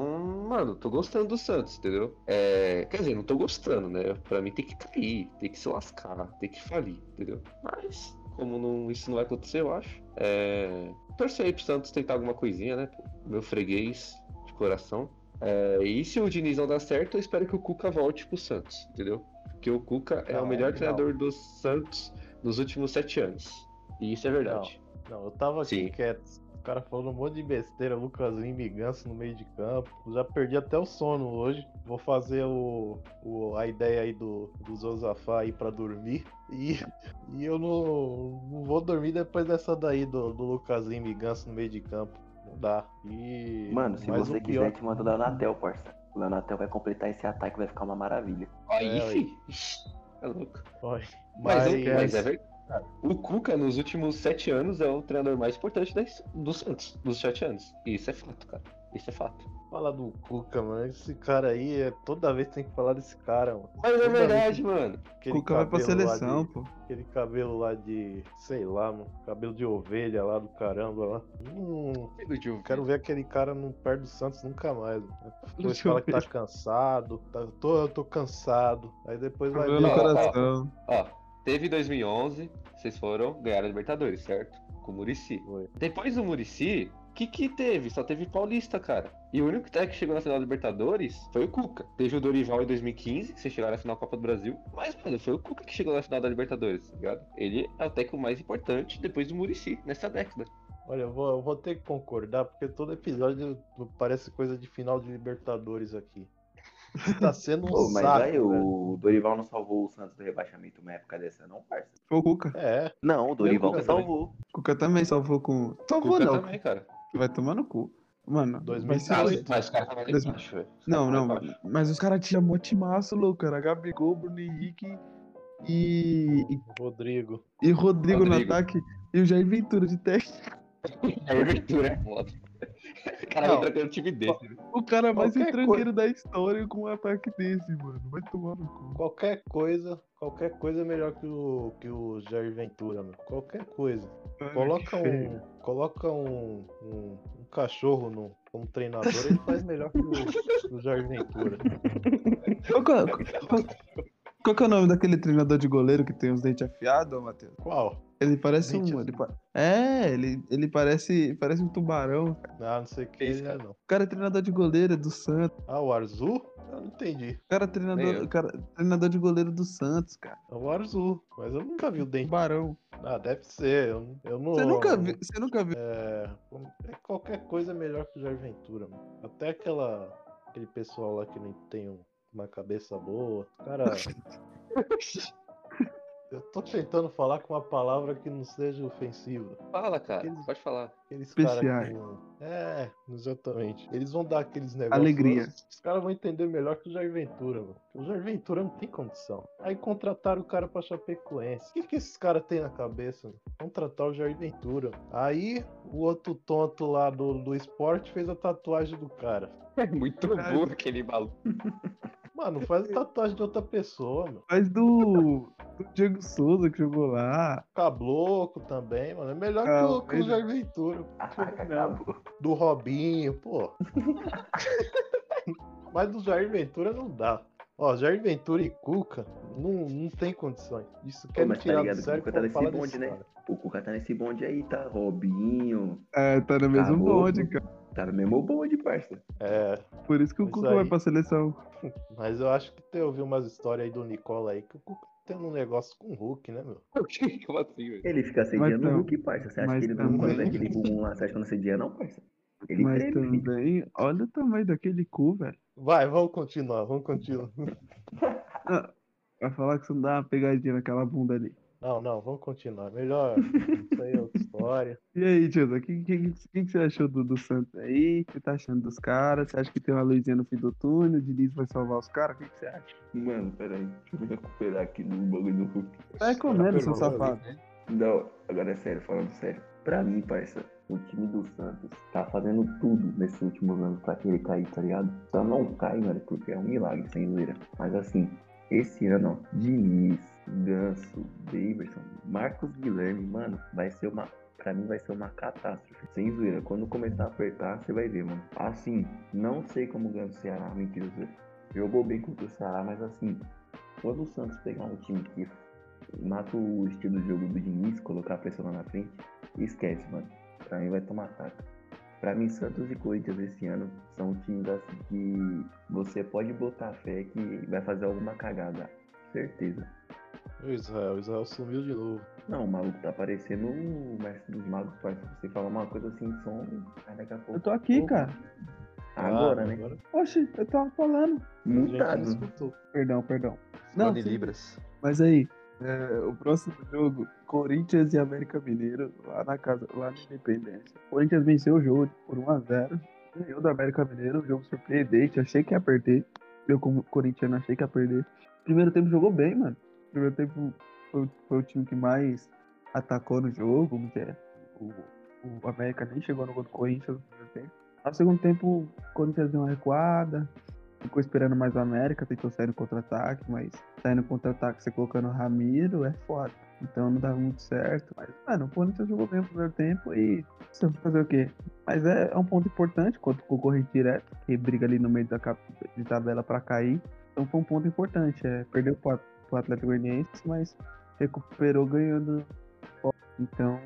mano, tô gostando do Santos, entendeu? É, quer dizer, não tô gostando, né? Pra mim tem que cair, tem que se lascar, tem que falir, entendeu? Mas, como não- isso não vai acontecer, eu acho. É, torcer aí pro Santos tentar alguma coisinha, né? Meu freguês de coração. É, e se o Diniz não dar certo, eu espero que o Cuca volte pro Santos, entendeu? Porque o Cuca é Não, o melhor não. treinador do Santos nos últimos sete anos. E isso é verdade. Não, eu tava aqui Sim. quieto. O cara falando um monte de besteira, Lucas Lima e Ganso no meio de campo. Já perdi até o sono hoje. Vou fazer o, o- a ideia aí do, do Zozafá aí pra dormir. E, e eu não, não vou dormir depois dessa daí do, do Lucas Lima e Ganso no meio de campo. Não dá. E. Mano, se você pior- quiser, te manda o Leonatel, parça. O Leonatel vai completar esse ataque, vai ficar uma maravilha. Aí, É, fi. É louco. Olha, Mas, Mas, o- mas é verdade. O Cuca, nos últimos sete anos, é o treinador mais importante da his- do Santos, dos sete anos. E isso é fato, cara. Isso é fato. fala do Cuca, mano. Esse cara aí, é, toda vez tem que falar desse cara, mano. Mas é Toda vez verdade, mano. aquele Cuca vai pra seleção, de- pô. Aquele cabelo lá de, sei lá, mano, cabelo de ovelha lá do caramba lá. Hum, quero ver aquele cara não perde do Santos nunca mais. Mano. Depois fala que tá cansado, tá, tô, eu tô cansado. Aí depois vai ver. no Ó, ó, coração. Ó, teve 2011, vocês foram, ganharam a Libertadores, certo? Com o Murici. Depois do Murici, que que teve? Só teve Paulista, cara. E o único técnico que chegou na final da Libertadores foi o Cuca. Teve o Dorival em 2015, que vocês chegaram na final da Copa do Brasil. Mas, mano, foi o Cuca que chegou na final da Libertadores, tá ligado? Ele é o técnico mais importante depois do Murici, nessa década. Olha, eu vou, eu vou ter que concordar, porque todo episódio parece coisa de final de Libertadores aqui. Tá sendo um Pô, mas saco. aí, o Dorival não salvou o Santos do rebaixamento uma época dessa, não, parça? Foi o Cuca. É, Não, o Dorival Cuca que salvou. Cuca também salvou com. Salvou Cuca não. também, cara. Vai tomar no cu. Mano, vai se 2008. fuder. mas os caras Dois- Não, não, embaixo. mas os caras tinham mó timaço, louco. Era Gabigol, Bruno Henrique e, Rodrigo. e Rodrigo, no Rodrigo. ataque. E o Jair Ventura de técnico. A abertura é foda. O cara Não. vai trocando o time desse. né? O cara mais Qualquer retranqueiro da história com um ataque desse, mano. Vai tomar no cu. Qualquer coisa, qualquer coisa é melhor que o, que o Jair Ventura, mano. Qualquer coisa. Ai, Coloca um, coloca um, um, um cachorro no, como treinador, ele faz melhor que o, que o Jair Ventura. Qual, é- qual- qual que é o nome daquele treinador de goleiro que tem os dentes afiados, Matheus? Qual? Ele parece um. Ele pa- É, ele, ele parece, parece um tubarão. Ah, não sei o que ele é, não. O cara é treinador de goleiro, do Santos. Ah, o Arzu? Eu Não entendi. O cara é Nem treinador, cara, treinador de goleiro do Santos, cara. É o Arzu, mas eu nunca vi o dente. Tubarão. Ah, deve ser. Eu, eu não. Você nunca viu, você nunca viu. É, é qualquer coisa é melhor que o Jair Ventura, mano. Até aquela, aquele pessoal lá que não tem um- uma cabeça boa. Cara, eu tô tentando falar com uma palavra que não seja ofensiva. Fala, cara. Aqueles- Pode falar. Aqueles caras Especiais. que É, exatamente. Eles vão dar aqueles negócios. Alegria. lá, Os caras vão entender melhor que o Jair Ventura, mano. O Jair Ventura não tem condição. Aí contrataram o cara pra Chapecoense. O que, que esses caras têm na cabeça? Mano? Contratar o Jair Ventura. Aí o outro tonto lá do, do esporte fez a tatuagem do cara. É muito burro aquele maluco. Mano, faz a tatuagem de outra pessoa, mano. Mas do, do Diego Souza que jogou lá. Cabloco também, mano. É melhor que, o, que o Jair Ventura. Ah. Do Robinho, pô. Mas do Jair Ventura não dá. Ó, Jair Ventura e Cuca não, não tem condições. Isso quer me tá tirar ligado do que sério o Cuca tá nesse bonde, né? cara. O Cuca tá nesse bonde aí, tá? Robinho. É, tá no mesmo Caboclo. bonde, cara. Tá no mesmo bonde, parça. É, Por isso que o Cuca vai pra seleção. mas eu acho que tem ouvido umas histórias aí do Nicola aí que o Cuca tem um negócio com o Hulk, né, meu? Como assim, velho? Ele fica assediando tam- o Hulk, parça. Você acha mas que ele não quando também- aquele bumbum lá, você acha que não assedia, não, parça? Ele Mas treme, filho. também, olha o tamanho daquele cu, velho. Vai, vamos continuar, vamos continuar. Ah, Vai falar que você não dá uma pegadinha naquela bunda ali. Não, não, vamos continuar. Melhor. Isso aí é outra história. E aí, Tioza, o que, que, que, que você achou do, do Santos aí? O que você tá achando dos caras? Você acha que tem uma luzinha no fim do túnel? O Diniz vai salvar os caras? O que, que você acha? Mano, peraí. Deixa eu me recuperar aqui no bagulho do Hulk. Vai comendo, seu pergunta, safado. Não, agora é sério, falando sério. Pra mim, parça, o time do Santos tá fazendo tudo nesses últimos anos pra que ele cair, tá ligado? Só não cai, mano, porque é um milagre, sem zoeira. Mas assim, esse ano, ó, Diniz, Ganso, Daverson, Marcos Guilherme, mano, vai ser uma. Pra mim vai ser uma catástrofe. Sem zoeira. Quando começar a apertar, você vai ver, mano. Assim, não sei como ganha o Ceará. Mentira, zoeira. Jogou bem contra o Ceará, mas assim, quando o Santos pegar um time que mata o estilo de jogo do Diniz, colocar a pressão lá na frente, esquece, mano. Pra mim vai tomar ataque. Pra mim, Santos e Corinthians esse ano são times assim que você pode botar fé que vai fazer alguma cagada. Certeza. O Israel, o Israel sumiu de novo. Não, o maluco tá parecendo o mestre dos magos, parça. Você fala uma coisa assim, som, aí daqui a pouco. Eu tô aqui, Pô, cara. Agora, Ah, né? Agora Oxi, eu tava falando. Mutado. escutou. Perdão, perdão. Não, sim. Libras. Mas aí, é, o próximo jogo, Corinthians e América Mineiro, lá na casa, lá na Independência. Corinthians venceu o jogo por 1x0. Ganhou do América Mineiro, um jogo surpreendente. Achei que ia perder. Eu, como corintiano, achei que ia perder. Primeiro tempo jogou bem, mano. Primeiro tempo foi, foi o time que mais atacou no jogo. é O, o América nem chegou no gol do Corinthians no primeiro tempo. No segundo tempo, o Corinthians deu uma recuada. Ficou esperando mais o América, tentou sair no contra-ataque, mas sair no contra-ataque você colocando o Ramiro é foda. Então não dava muito certo. Mas, mano, o Corinthians jogou bem no primeiro tempo e você vai fazer o quê? Mas é, é um ponto importante contra o concorrente direto, que briga ali no meio da de tabela pra cair. Então foi um ponto importante. É, perdeu pro, pro Atlético Goianiense, mas recuperou ganhando. Então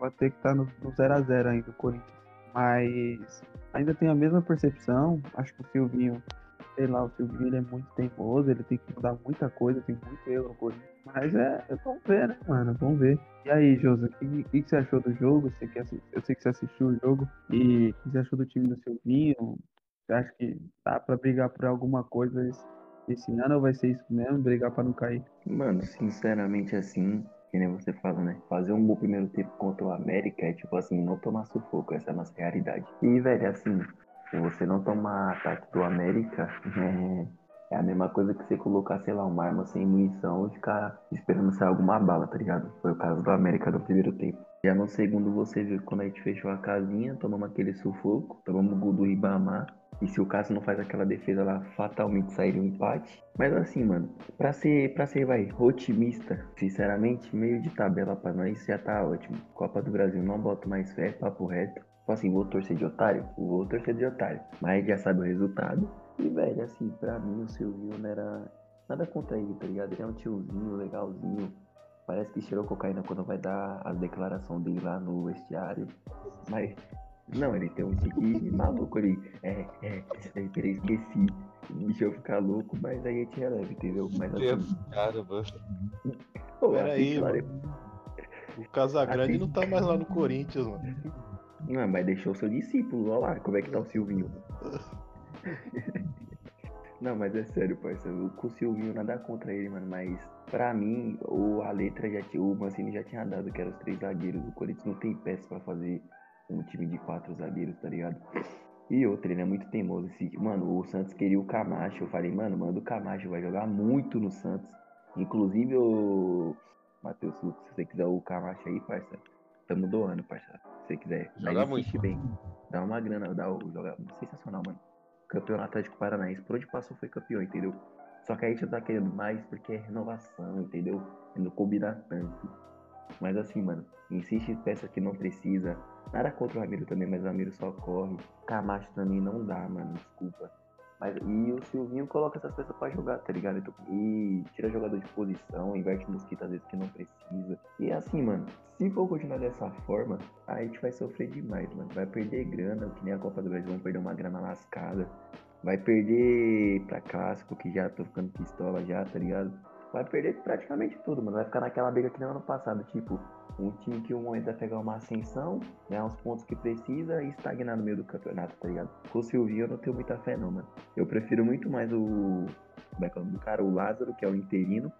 vai ter que estar no 0x0 ainda o Corinthians. Mas ainda tem a mesma percepção. Acho que o Silvinho sei lá, o Silvinho ele é muito teimoso, ele tem que mudar muita coisa, tem muito erro no Corinthians. Mas é, é, vamos ver, né, mano? Vamos ver. E aí, Josa, o que, que, que você achou do jogo? Você que eu sei que você assistiu o jogo. E o que você achou do time do Silvinho? Você acha que dá pra brigar por alguma coisa esse, ano ou vai ser isso mesmo, brigar pra não cair? Mano, sinceramente assim, que nem você fala, né? Fazer um bom primeiro tempo contra o América é tipo assim, não tomar sufoco, essa é a nossa realidade. E, velho, assim, se você não tomar ataque do América, é, é a mesma coisa que você colocar, sei lá, uma arma sem munição e ficar esperando sair alguma bala, tá ligado? Foi o caso do América no primeiro tempo. Já no segundo você viu quando a gente fechou a casinha, tomamos aquele sufoco, tomamos o gol do Ribamar. E se o Cássio não faz aquela defesa lá, fatalmente sairia um empate. Mas assim, mano, pra ser, pra ser, vai, otimista, sinceramente, meio de tabela pra nós já tá ótimo. Copa do Brasil, não boto mais fé, papo reto. Tipo assim, vou torcer de otário? Vou torcer de otário. Mas já sabe o resultado. E, velho, assim, pra mim o Silvio não era nada contra ele, tá ligado? Ele é um tiozinho, legalzinho. Parece que cheirou cocaína quando vai dar a declaração dele lá no vestiário. Mas Não, ele tem um tique maluco ali. É, é, é, peraí, esqueci. Deixa eu ficar louco, mas aí a gente releva, entendeu? Mas assim, Cara, mano. pô, Pera aí, assiste lá mano. O Casagrande não tá mais lá no Corinthians, mano. Não, mas deixou seu discípulo, olha lá, como é que tá o Silvinho. Não, mas é sério, parceiro. Com o Silvinho nada contra ele, mano. Mas pra mim, o, a letra já tinha. O Mancini já tinha dado que eram os três zagueiros. O Corinthians não tem peça pra fazer um time de quatro zagueiros, tá ligado? E outro, ele é muito teimoso. Esse, mano, o Santos queria o Camacho. Eu falei, mano, manda o Camacho, vai jogar muito no Santos. Inclusive o Matheus Lucas, se você quiser o Camacho aí, parceiro, tamo doando, parceiro. Se você quiser. Joga muito. bem. Dá uma grana, dá o joga sensacional, mano. Campeão Atlético Paranaense, por onde passou foi campeão, entendeu? Só que a gente não tá querendo mais porque é renovação, entendeu? Não combina tanto. Mas assim, mano, insiste em peça que não precisa. Nada contra o Ramiro também, mas o Ramiro só corre. Camacho também não dá, mano, desculpa. Mas, e o Silvinho coloca essas peças pra jogar, tá ligado? Então, E tira jogador de posição, inverte mosquito às vezes que não precisa. E assim, mano, se for continuar dessa forma, a gente vai sofrer demais, mano. Vai perder grana, que nem a Copa do Brasil, vão perder uma grana lascada. Vai perder pra clássico, que já tô ficando pistola já, tá ligado? Vai perder praticamente tudo, mano. Vai ficar naquela briga que nem ano passado, tipo, um time que um momento pegar uma ascensão, ganhar os pontos que precisa e estagnar no meio do campeonato, tá ligado? Com o Silvinho eu não tenho muita fé não, mano. Eu prefiro muito mais o. Como é que é o nome do cara? O Lázaro, que é o interino,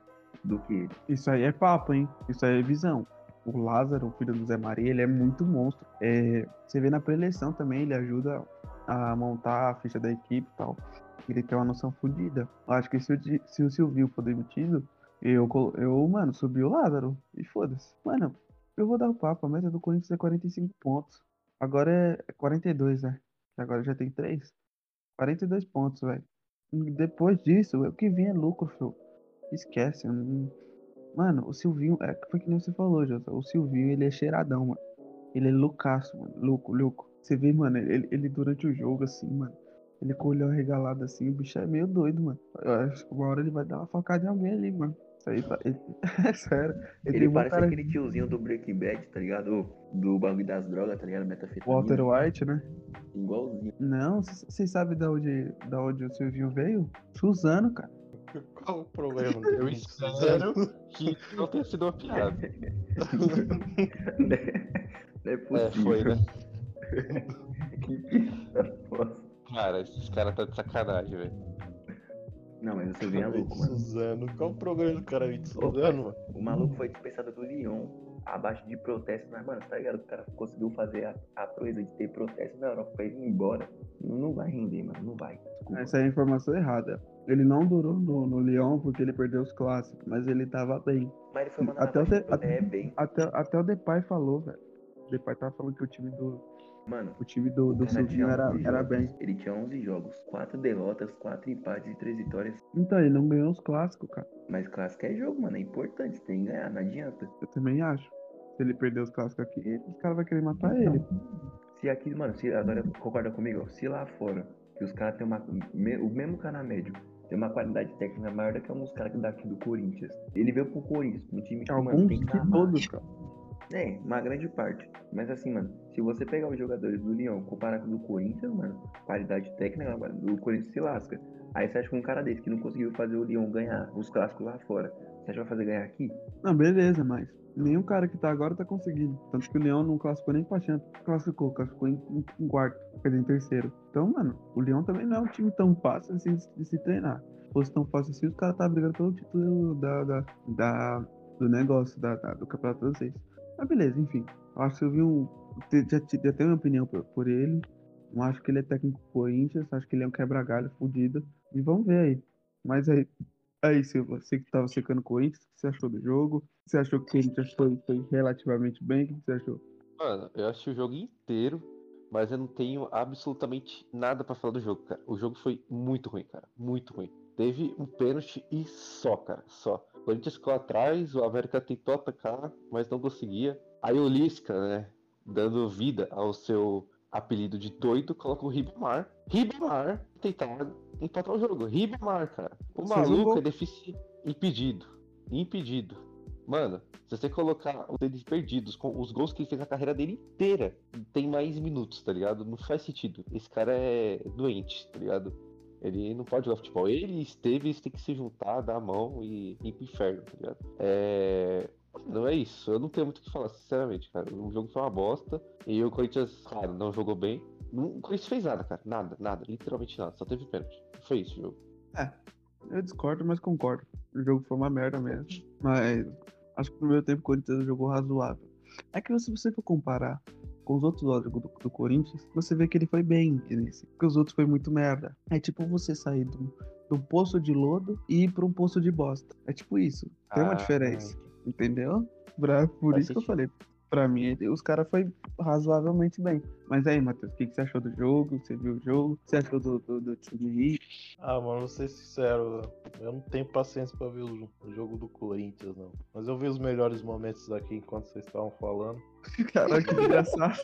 do que ele. Isso aí é papo, hein? Isso aí é visão. O Lázaro, o filho do Zé Maria, ele é muito monstro. É, você vê na preleção também, ele ajuda a montar a ficha da equipe e tal. Ele tem uma noção fodida. Acho que se o, se o Silvio for demitido, eu, eu, mano, subi o Lázaro. E foda-se. Mano, eu vou dar o papo. A meta do Corinthians é 45 pontos. Agora é 42, né? Que Agora já tem 3. 42 pontos, velho. Depois disso, o que vem é lucro, filho. Esquece. não- Mano, o Silvinho, é, foi que nem você falou, Jota. O Silvinho, ele é cheiradão, mano. Ele é loucaço, mano. Louco, louco. Você vê, mano, ele, ele durante o jogo, assim, mano. Ele com o olhão regalado assim, o bicho é meio doido, mano. Eu acho que uma hora ele vai dar uma facada em alguém ali, mano. Isso aí tá. Ele, é sério. Ele, Ele, parece cara- aquele tiozinho do Breaking Bad, tá ligado? Do bagulho das drogas, tá ligado? Metafetamina. Walter White, né? Igualzinho. Não, vocês sabem da onde, da onde o Silvinho veio? Suzano, cara. Qual o problema Eu espero que não tenha sido uma piada. Não é É, possível. foi, né? que piada. Cara, esses caras tá de sacanagem, velho. Não, mas você vem é louco, mano. Suzano. Qual o problema do cara de Suzano, mano? O maluco foi dispensado do Lyon, abaixo de protesto. Mas, mano, tá ligado? O cara conseguiu fazer a, a proeza de ter protesto na Europa pra ele ir embora. Não, não vai render, mano. Não vai. Desculpa. Essa é a informação errada. Ele não durou no, no Lyon porque ele perdeu os clássicos, mas ele tava bem. Mas ele foi mandado Até o de protesto. É, bem. Até, até o Depay falou, velho. O Depay tava falando que o time do, Mano, o time do, do Silvinho era, 11 era jogos. bem. Ele tinha 11 jogos, 4 derrotas, 4 empates e 3 vitórias. Então, ele não ganhou os clássicos, cara. Mas clássico é jogo, mano. É importante. Tem que ganhar, não adianta. Eu também acho. Se ele perder os clássicos aqui, os caras vão querer matar ele. Se aqui, mano, se agora concorda comigo, ó, se lá fora, que os caras têm uma. me- o mesmo cara médio tem uma qualidade técnica maior do que alguns caras daqui do Corinthians. Ele veio pro Corinthians, um time que, mano, Alguns tem que que todos, cara. É, uma grande parte. Mas assim, mano, se você pegar os jogadores do Lyon, comparar com o do Corinthians, mano, qualidade técnica, mano, do Corinthians se lasca. Aí você acha que um cara desse que não conseguiu fazer o Lyon ganhar os clássicos lá fora, você acha que vai fazer ganhar aqui? Não, beleza, mas nenhum cara que tá agora tá conseguindo. Tanto que o Leão não classificou nem pra Champions. Classificou, classificou em, em, em quarto, quer dizer, em terceiro. Então, mano, o Leão também não é um time tão fácil assim de, de se treinar. Se fosse tão fácil assim, os caras tá brigando pelo título da, da, da- do negócio, da, da- do campeonato francês. Mas beleza, enfim. Eu acho que eu vi um. Já, já tenho uma opinião por, por ele. Não acho que ele é técnico Corinthians, acho que ele é um quebra-galho fudido. E vamos ver aí. Mas aí, aí Silva, você que tava secando Corinthians, o que você achou do jogo? Você achou que o Corinthians foi, foi relativamente bem? O que você achou? Mano, eu assisti o jogo inteiro, mas eu não tenho absolutamente nada pra falar do jogo, cara. O jogo foi muito ruim, cara. Muito ruim. Teve um pênalti e só, cara. Só. Corinthians ficou atrás, o América tentou atacar, mas não conseguia. Aí o Lisca, né, dando vida ao seu apelido de doido, coloca o Ribamar. Ribamar tentar empatar o jogo. Ribamar, cara. O maluco gol. é deficiente. Impedido. Impedido. Mano, se você colocar os deles perdidos com os gols que ele fez na carreira dele inteira, tem mais minutos, tá ligado? Não faz sentido. Esse cara é doente, tá ligado? Ele não pode jogar futebol. Ele e Esteves tem que se juntar, dar a mão e ir pro inferno, tá ligado? É. Não é isso. Eu não tenho muito o que falar, sinceramente, cara. O jogo foi uma bosta. E o Corinthians, claro, não jogou bem. O Corinthians fez nada, cara. Nada, nada. Literalmente nada. Só teve pênalti. Foi isso o jogo. Eu discordo, mas concordo. O jogo foi uma merda mesmo. Mas acho que no primeiro tempo o Corinthians jogou razoável. É que se você for comparar com os outros jogos do, do Corinthians, você vê que ele foi bem nesse. Porque os outros foi muito merda. É tipo você sair de um, de um poço de lodo e ir pra um poço de bosta. É tipo isso. Tem uma Ah, diferença. Entendeu? Pra- por Faz isso que eu falei. Pra mim, os caras foi razoavelmente bem. Mas aí, Matheus, o que, que você achou do jogo? Você viu o jogo? O que você achou do, do, do time aí? Ah, mano, vou ser sincero, eu não tenho paciência pra ver o, o jogo do Corinthians, não. Mas eu vi os melhores momentos aqui enquanto vocês estavam falando. Caralho, que engraçado.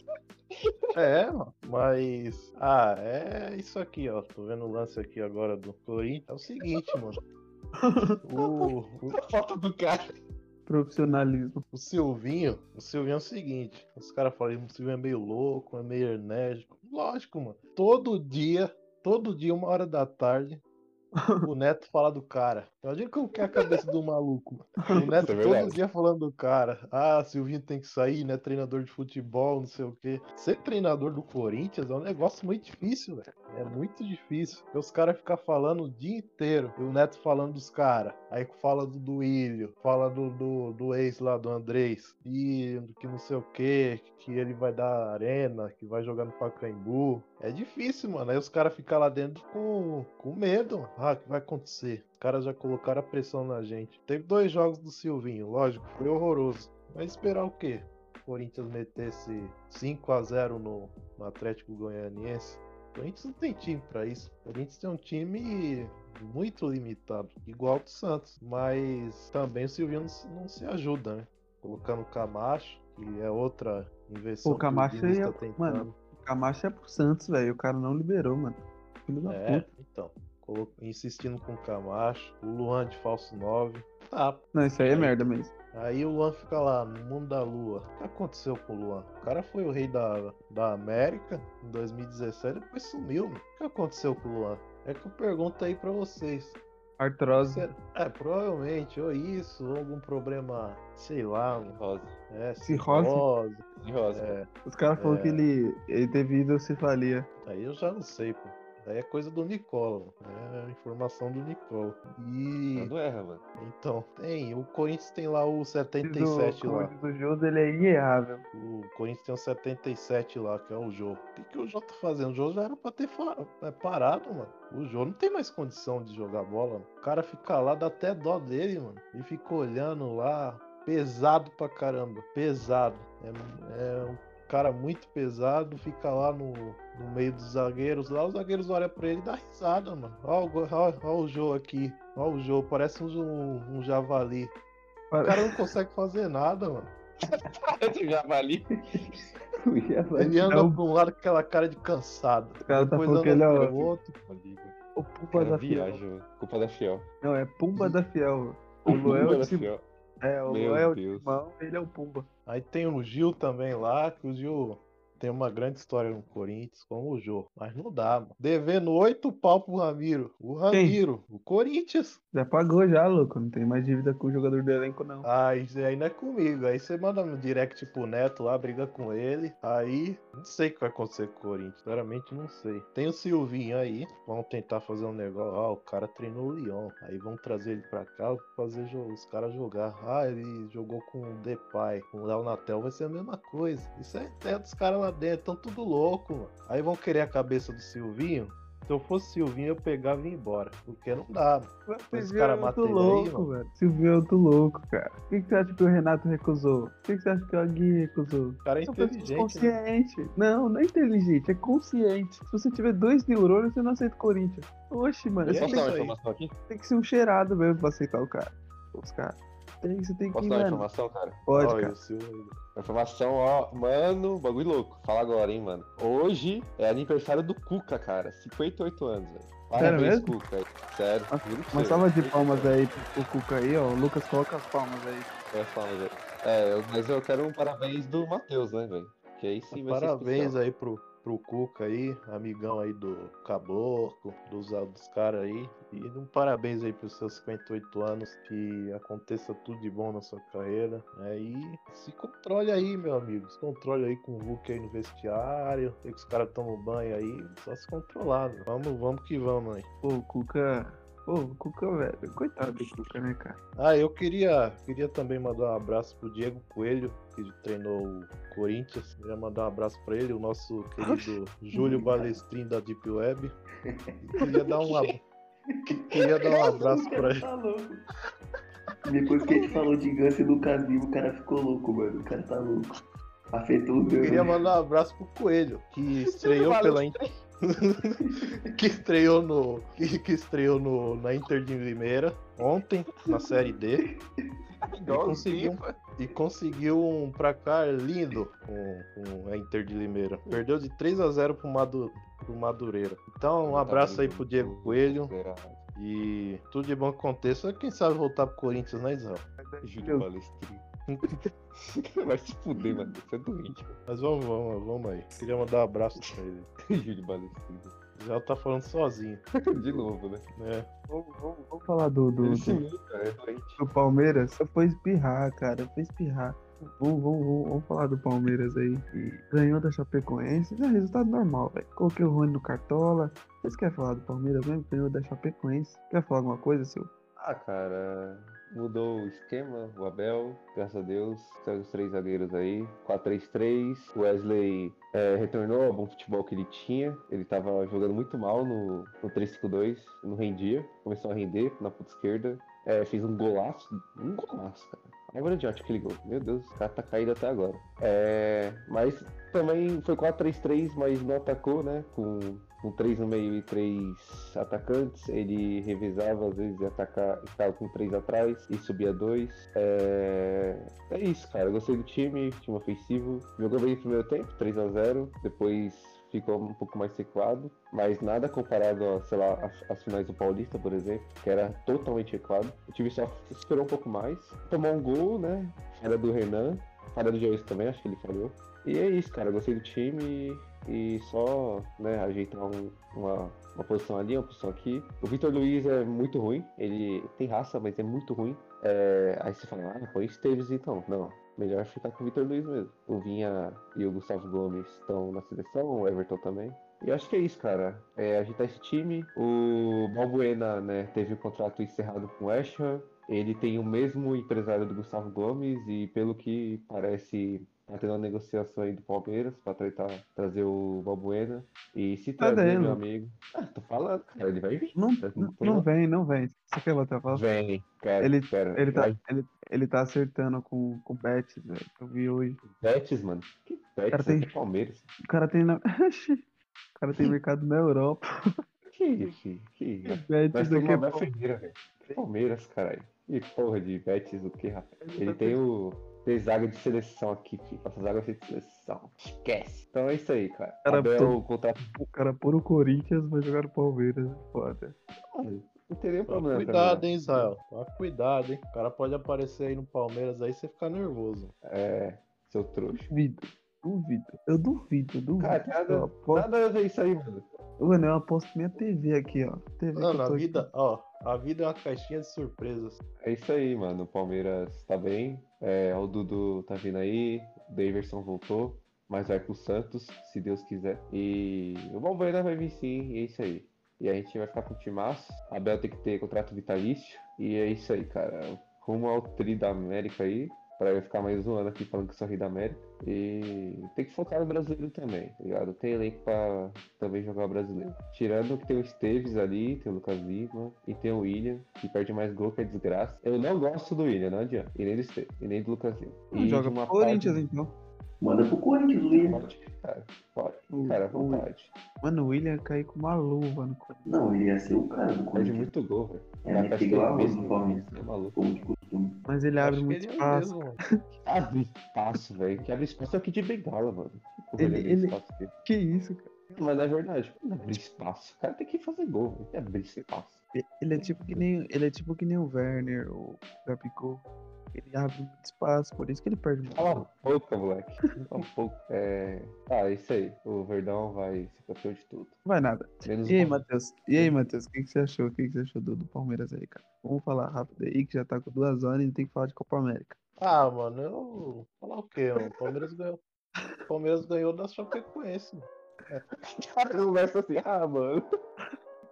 É, mano, mas. Ah, é isso aqui, ó. Tô vendo o lance aqui agora do Corinthians. É o seguinte, mano. O, o, A falta do cara. Profissionalismo. o Silvinho, o Silvinho é o seguinte. Os caras falam, o Silvinho é meio louco, é meio enérgico. Lógico, mano. Todo dia, todo dia, uma hora da tarde, o Neto fala do cara. Imagina como que é a cabeça do maluco. O Neto é todo dia falando do cara. Ah, Silvinho tem que sair, né? Treinador de futebol, não sei o quê. Ser treinador do Corinthians é um negócio muito difícil, velho. É muito difícil. Os caras ficam falando o dia inteiro. E o Neto falando dos caras. Aí fala do Duílio, fala do, do, do ex lá, do Andrés. E que não sei o quê, que ele vai dar arena, que vai jogar no Pacaembu. É difícil, mano. Aí os caras ficam lá dentro com, com medo. Ah, o que vai acontecer? Os caras já colocaram a pressão na gente. Teve dois jogos do Silvinho, lógico, foi horroroso. Mas esperar o quê? O Corinthians metesse 5 a 0 no, no Atlético Goianiense. O Corinthians não tem time pra isso. O Corinthians tem um time muito limitado, igual do Santos. Mas também o Silvinho não, se- não se ajuda, né? Colocando o Camacho, que é outra inversão Camacho o tá é- tentando. mano, O Camacho é pro Santos, velho. O cara não liberou, mano. Filho da É, puta. então. Insistindo com o Camacho, o Luan de falso 9. Tá. Não, isso aí é merda mesmo. Aí o Luan fica lá, no mundo da lua. O que aconteceu com o Luan? O cara foi o rei da, da América em 2017 depois sumiu. mano. O que aconteceu com o Luan? É que eu pergunto aí pra vocês. Artrose. É, provavelmente, ou isso, ou algum problema, sei lá. Rosa. é, Cirrose? cirrose. Rosa. É, Os caras falaram É. que ele, ele teve hidrocefalia. aí eu já não sei, pô. Aí é coisa do Nicola, mano. é informação do Nicola. E Não erra, mano. então, tem, o Corinthians tem lá o Diz o- 77 como lá. o Jus, ele é inerrável. O Corinthians tem o 77 lá, que é o Jô. O que, que o Jô tá fazendo? O Jô já era pra ter é, parado, mano. O Jô não tem mais condição de jogar bola. Mano. O cara fica lá, dá até dó dele, mano. Ele fica olhando lá, pesado pra caramba. Pesado. É, é um cara muito pesado, fica lá no, no meio dos zagueiros. Lá os zagueiros olham pra ele e dá risada, mano. Ó, o ó, ó o Jô aqui. Ó o Jô, parece um, um javali. O cara não consegue fazer nada, mano. Esse javali. Ele anda Não. pra um lado com aquela cara de cansado. O cara tá Depois anda ele é pro o- outro. O Pumba da Fiel. viagem. Culpa da Fiel. Não, é Pumba da Fiel. O Luan é o Fiel. É, o Meu Luan é o. Timão, ele é o Pumba. Aí tem o Gil também lá, que o Gil tem uma grande história no Corinthians, como o Jô. Mas não dá, mano. Devendo oito pau pro Ramiro. O Ramiro, o Corinthians. Já pagou já, louco. Não tem mais dívida com o jogador do elenco, não. Ah, isso aí não é comigo. Aí você manda no direct pro Neto lá, briga com ele. Aí, não sei o que vai acontecer com o Corinthians. Sinceramente, não sei. Tem o Silvinho aí. Vão tentar fazer um negócio. Ah, o cara treinou o Lyon. Aí vão trazer ele pra cá, fazer os caras jogar. Ah, ele jogou com o Depay. Com o Léo Natel vai ser a mesma coisa. Isso é ideia dos caras lá dentro. Tão tudo louco, mano. Aí vão querer a cabeça do Silvinho. Se eu fosse Silvinho, eu pegava e ia embora. Porque não dá, mano. Esse cara é louco, velho. Silvio é outro louco, cara. Por que, que você acha que o Renato recusou? Por que, que você acha que o Agui recusou? O cara é São pessoas inteligente. né? conscientes. Não, não é inteligente, é consciente. Se você tiver dois neurônios, você não aceita o Corinthians. Oxe, mano, é tem, aqui? tem que ser um cheirado mesmo pra aceitar o cara. Os caras. Tem, você tem que, Posso dar uma informação, cara? Pode, Olha, cara. Informação, ó, mano, bagulho louco. Fala agora, hein, mano. Hoje é aniversário do Cuca, cara. 58 anos, velho. Sério Parabéns, mesmo? Cuca. Sério. Uma- Uma salva de 58 palmas aí pro, Cuca aí, ó. O Lucas coloca as palmas aí. Eu ia falar, velho. É, mas eu quero um parabéns do Matheus, né, velho? Que aí sim vai ser Parabéns aí pro, pro Cuca aí, amigão aí do Caboclo, dos, dos caras aí. E um parabéns aí pros seus 58 anos, que aconteça tudo de bom na sua carreira. né? E se controle aí, meu amigo. Se controle aí com o Hulk aí no vestiário. Sei que os caras tomam banho aí. Só se controlar, meu. Vamos, vamos que vamos aí. Pô, o Cuca. Pô, o Cuca, velho. Coitado do Cuca, né, cara? Ah, eu queria, queria também mandar um abraço pro Diego Coelho, que treinou o Corinthians. Queria mandar um abraço pra ele, o nosso querido Júlio Balestrin da Deep Web. Queria dar um, ab- queria dar um abraço pra ele. Tá louco. Depois que a gente falou de Gans e Lucas Lima, o cara ficou louco, mano. O cara tá louco. Afetou os dedos. Queria mandar um abraço pro Coelho, que estreou pela Inter. que estreou no. Que, que estreou no, na Inter de Limeira ontem, na série D. E conseguiu, e conseguiu um placar lindo com, com a Inter de Limeira. Perdeu de 3 a 0 pro, Madu, pro Madureira. Então, um abraço aí pro Diego Coelho. E tudo de bom que aconteça. Quem sabe voltar pro Corinthians, né, Israel? Júlio Balestrinho. Vai se fuder, mano. Você é doente, Mas vamos, vamos, vamos aí. Queria mandar um abraço pra ele. mano. Júlio Balestrinho. Já tá falando sozinho, De novo, né? né? Vamos, vamos, vamos falar do, do, do, é do Palmeiras. Só foi espirrar, cara. Foi espirrar. Vamos, vamos, vamos, falar do Palmeiras aí. E ganhou da Chapecoense. É resultado normal, velho. Coloquei o Rony no Cartola. Vocês querem falar do Palmeiras mesmo? Ganhou da Chapecoense. Quer falar alguma coisa, seu? Ah, cara, mudou o esquema, o Abel, graças a Deus, saiu os três zagueiros aí, 4-3-3, o Wesley é, retornou ao bom futebol que ele tinha, ele tava jogando muito mal no, no 3-5-2, não rendia, começou a render na ponta esquerda, é, fez um golaço, um golaço, cara. Obra de arte aquele gol. Meu Deus, o cara tá caído até agora. É, mas também foi 4-3-3, mas não atacou, né? Com, com 3 no meio e 3 atacantes. Ele revezava, às vezes, atacar, ficava com 3 atrás e subia 2. É... é isso, cara. Gostei do time, time ofensivo. Jogou bem no primeiro tempo, 3 a 0 Depois ficou um pouco mais recuado, mas nada comparado a, sei lá, as finais do Paulista, por exemplo, que era totalmente recuado. O time só esperou um pouco mais, tomou um gol, né? Falha do Renan, falha do Jair também, acho que ele falhou. E é isso, cara, gostei do time e só, né, ajeitar um- uma, uma posição ali, uma posição aqui. O Vitor Luiz é muito ruim, ele tem raça, mas é muito ruim. É, aí você fala, ah, põe Esteves então. Não, melhor ficar com o Vitor Luiz mesmo. O Vinha e o Gustavo Gomes estão na seleção, o Everton também. E eu acho que é isso, cara. É agitar esse time. O Balbuena, né, teve o contrato encerrado com o Ham. Ele tem o mesmo empresário do Gustavo Gomes e pelo que parece tendo uma negociação aí do Palmeiras pra tentar trazer o Balbuena. E se Tá trazer, meu amigo. Ah, tô falando, cara, ele vai vir. Não, Tá- não, vem, não vem. Você quer botar a falar? Vem, cara. Ele- pera, Ele tá, ele, ele tá acertando com, com o Betis, velho. Eu vi hoje. Betis, mano. Que Betis? Cara, tem- é Palmeiras. O cara tem na. o cara tem mercado na Europa. Que, que, que. Betis daqui a velho. Palmeiras, caralho. Que porra de Betis o que, rapaz? Ele tem o. Tem zaga de seleção aqui, filho. Nossa zaga de seleção. Esquece. Então é isso aí, cara. Cara, Abel, tô- contrato. O cara pôr o Corinthians vai jogar no Palmeiras. Foda. Não tem nenhum problema. cuidado, também, hein, Israel. Toma cuidado, hein. O cara pode aparecer aí no Palmeiras aí e você ficar nervoso. né? É, seu trouxa. Duvido. Duvido. Eu duvido, eu duvido. Cara, nada- eu aposto, Nada a ver isso aí, mano. Mano, eu aposto minha TV aqui, ó. TV que Mano, eu a tô vida, ó, a vida é uma caixinha de surpresas. É isso aí, mano. O Palmeiras tá bem. É, o Dudu tá vindo aí. O Daverson voltou. Mas vai pro Santos, se Deus quiser. E o Balbuena vai vir sim. E é isso aí. E a gente vai ficar com o timaço. Abel tem que ter contrato vitalício. E é isso aí, cara. Rumo ao tri da América aí. Pra eu ficar mais um ano aqui falando que sou rei da América. E tem que focar no brasileiro também, tá ligado? Tem elenco pra também jogar o brasileiro. Tirando que tem o Esteves ali, tem o Lucas Lima e tem o William, que perde mais gol que é desgraça. Eu não gosto do William, não adianta. E nem do Esteves, e nem do Lucas Lima. Não E joga uma Corinthians, parte- então. Manda pro Corinthians, William. Pode, cara. Pode. O- Cara, à o- vontade. Mano, o William caiu com uma luva no Corinthians. Não, ele ia ser o cara do Perde Corinthians. muito gol, velho. É, tem ser igual mesmo, no Palmeiras. É maluco. Como de costume. Mas ele abre muito que ele é espaço. Abre espaço, velho. Que abre espaço é aqui de bengala, mano. Que Ele- ele- espaço aqui? Que isso, cara? Mas na verdade, não abrir espaço. O cara tem que fazer gol, velho. Tem que abrir espaço. Ele é tipo que nem, ele é tipo que nem o Werner, o Gabigol. Ele abre muito espaço, por isso que ele perde muito. Cala a boca, moleque. Cala a boca. É... Ah, isso aí. O Verdão vai ser campeão de tudo. Não vai nada. Menos E aí, Matheus? E aí, Matheus? O que, que você achou? O que, que você achou do, do Palmeiras aí, cara? Vamos falar rápido aí, que já tá com duas horas e tem que falar de Copa América. Ah, mano, eu. Falar o quê, mano? O Palmeiras ganhou. O Palmeiras ganhou da Chapecoense. mano. cara conversa assim, ah, mano.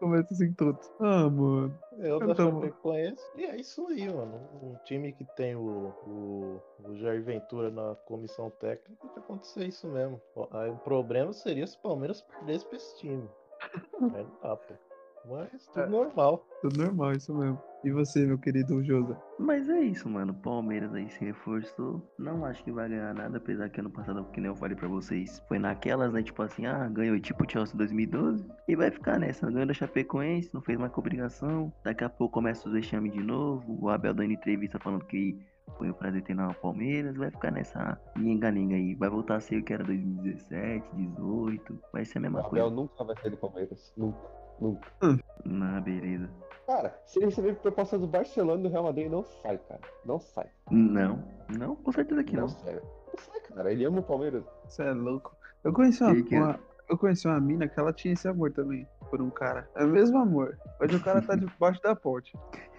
Começa assim tudo. Ah, mano. Ganhou da Então, Chapecoense. E é isso aí, mano. Um time que tem o, o, o Jair Ventura na comissão técnica, que acontecer isso mesmo. Aí o problema seria se o Palmeiras perdesse pra esse time. Aí não dá, pô. Mas tudo É. normal. Tudo normal, isso mesmo. E você, meu querido Josa? Mas é isso, mano. Palmeiras aí se reforçou. Não acho que vai ganhar nada, apesar que ano passado, que nem eu falei pra vocês, foi naquelas, né? Tipo assim, ah, ganhou tipo o Chelsea 2012. E vai ficar nessa. Ganhou da Chapecoense, não fez mais com obrigação. Daqui a pouco começa os vexames de novo. O Abel dando entrevista falando que foi um prazer ter na Palmeiras. Vai ficar nessa ninga-ninga aí. Vai voltar a ser o que era 2017, 18. Vai ser a O mesma Abel coisa. nunca vai sair do Palmeiras. Nunca. Nunca. Na beleza. Cara, se ele receber proposta do Barcelona e do Real Madrid, não sai, cara. Não sai. Não, não, com certeza que não não. sai. Não sai, cara. Ele ama o Palmeiras. Você é louco. Eu conheci uma, Que que é? uma- eu conheci uma mina que ela tinha esse amor também por um cara. É o mesmo amor. Hoje o cara tá debaixo da ponte.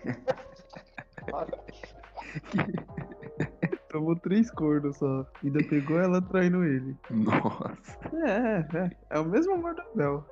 Tomou três cornos só. Ainda pegou ela traindo ele. Nossa. É, é. É o mesmo amor do Abel.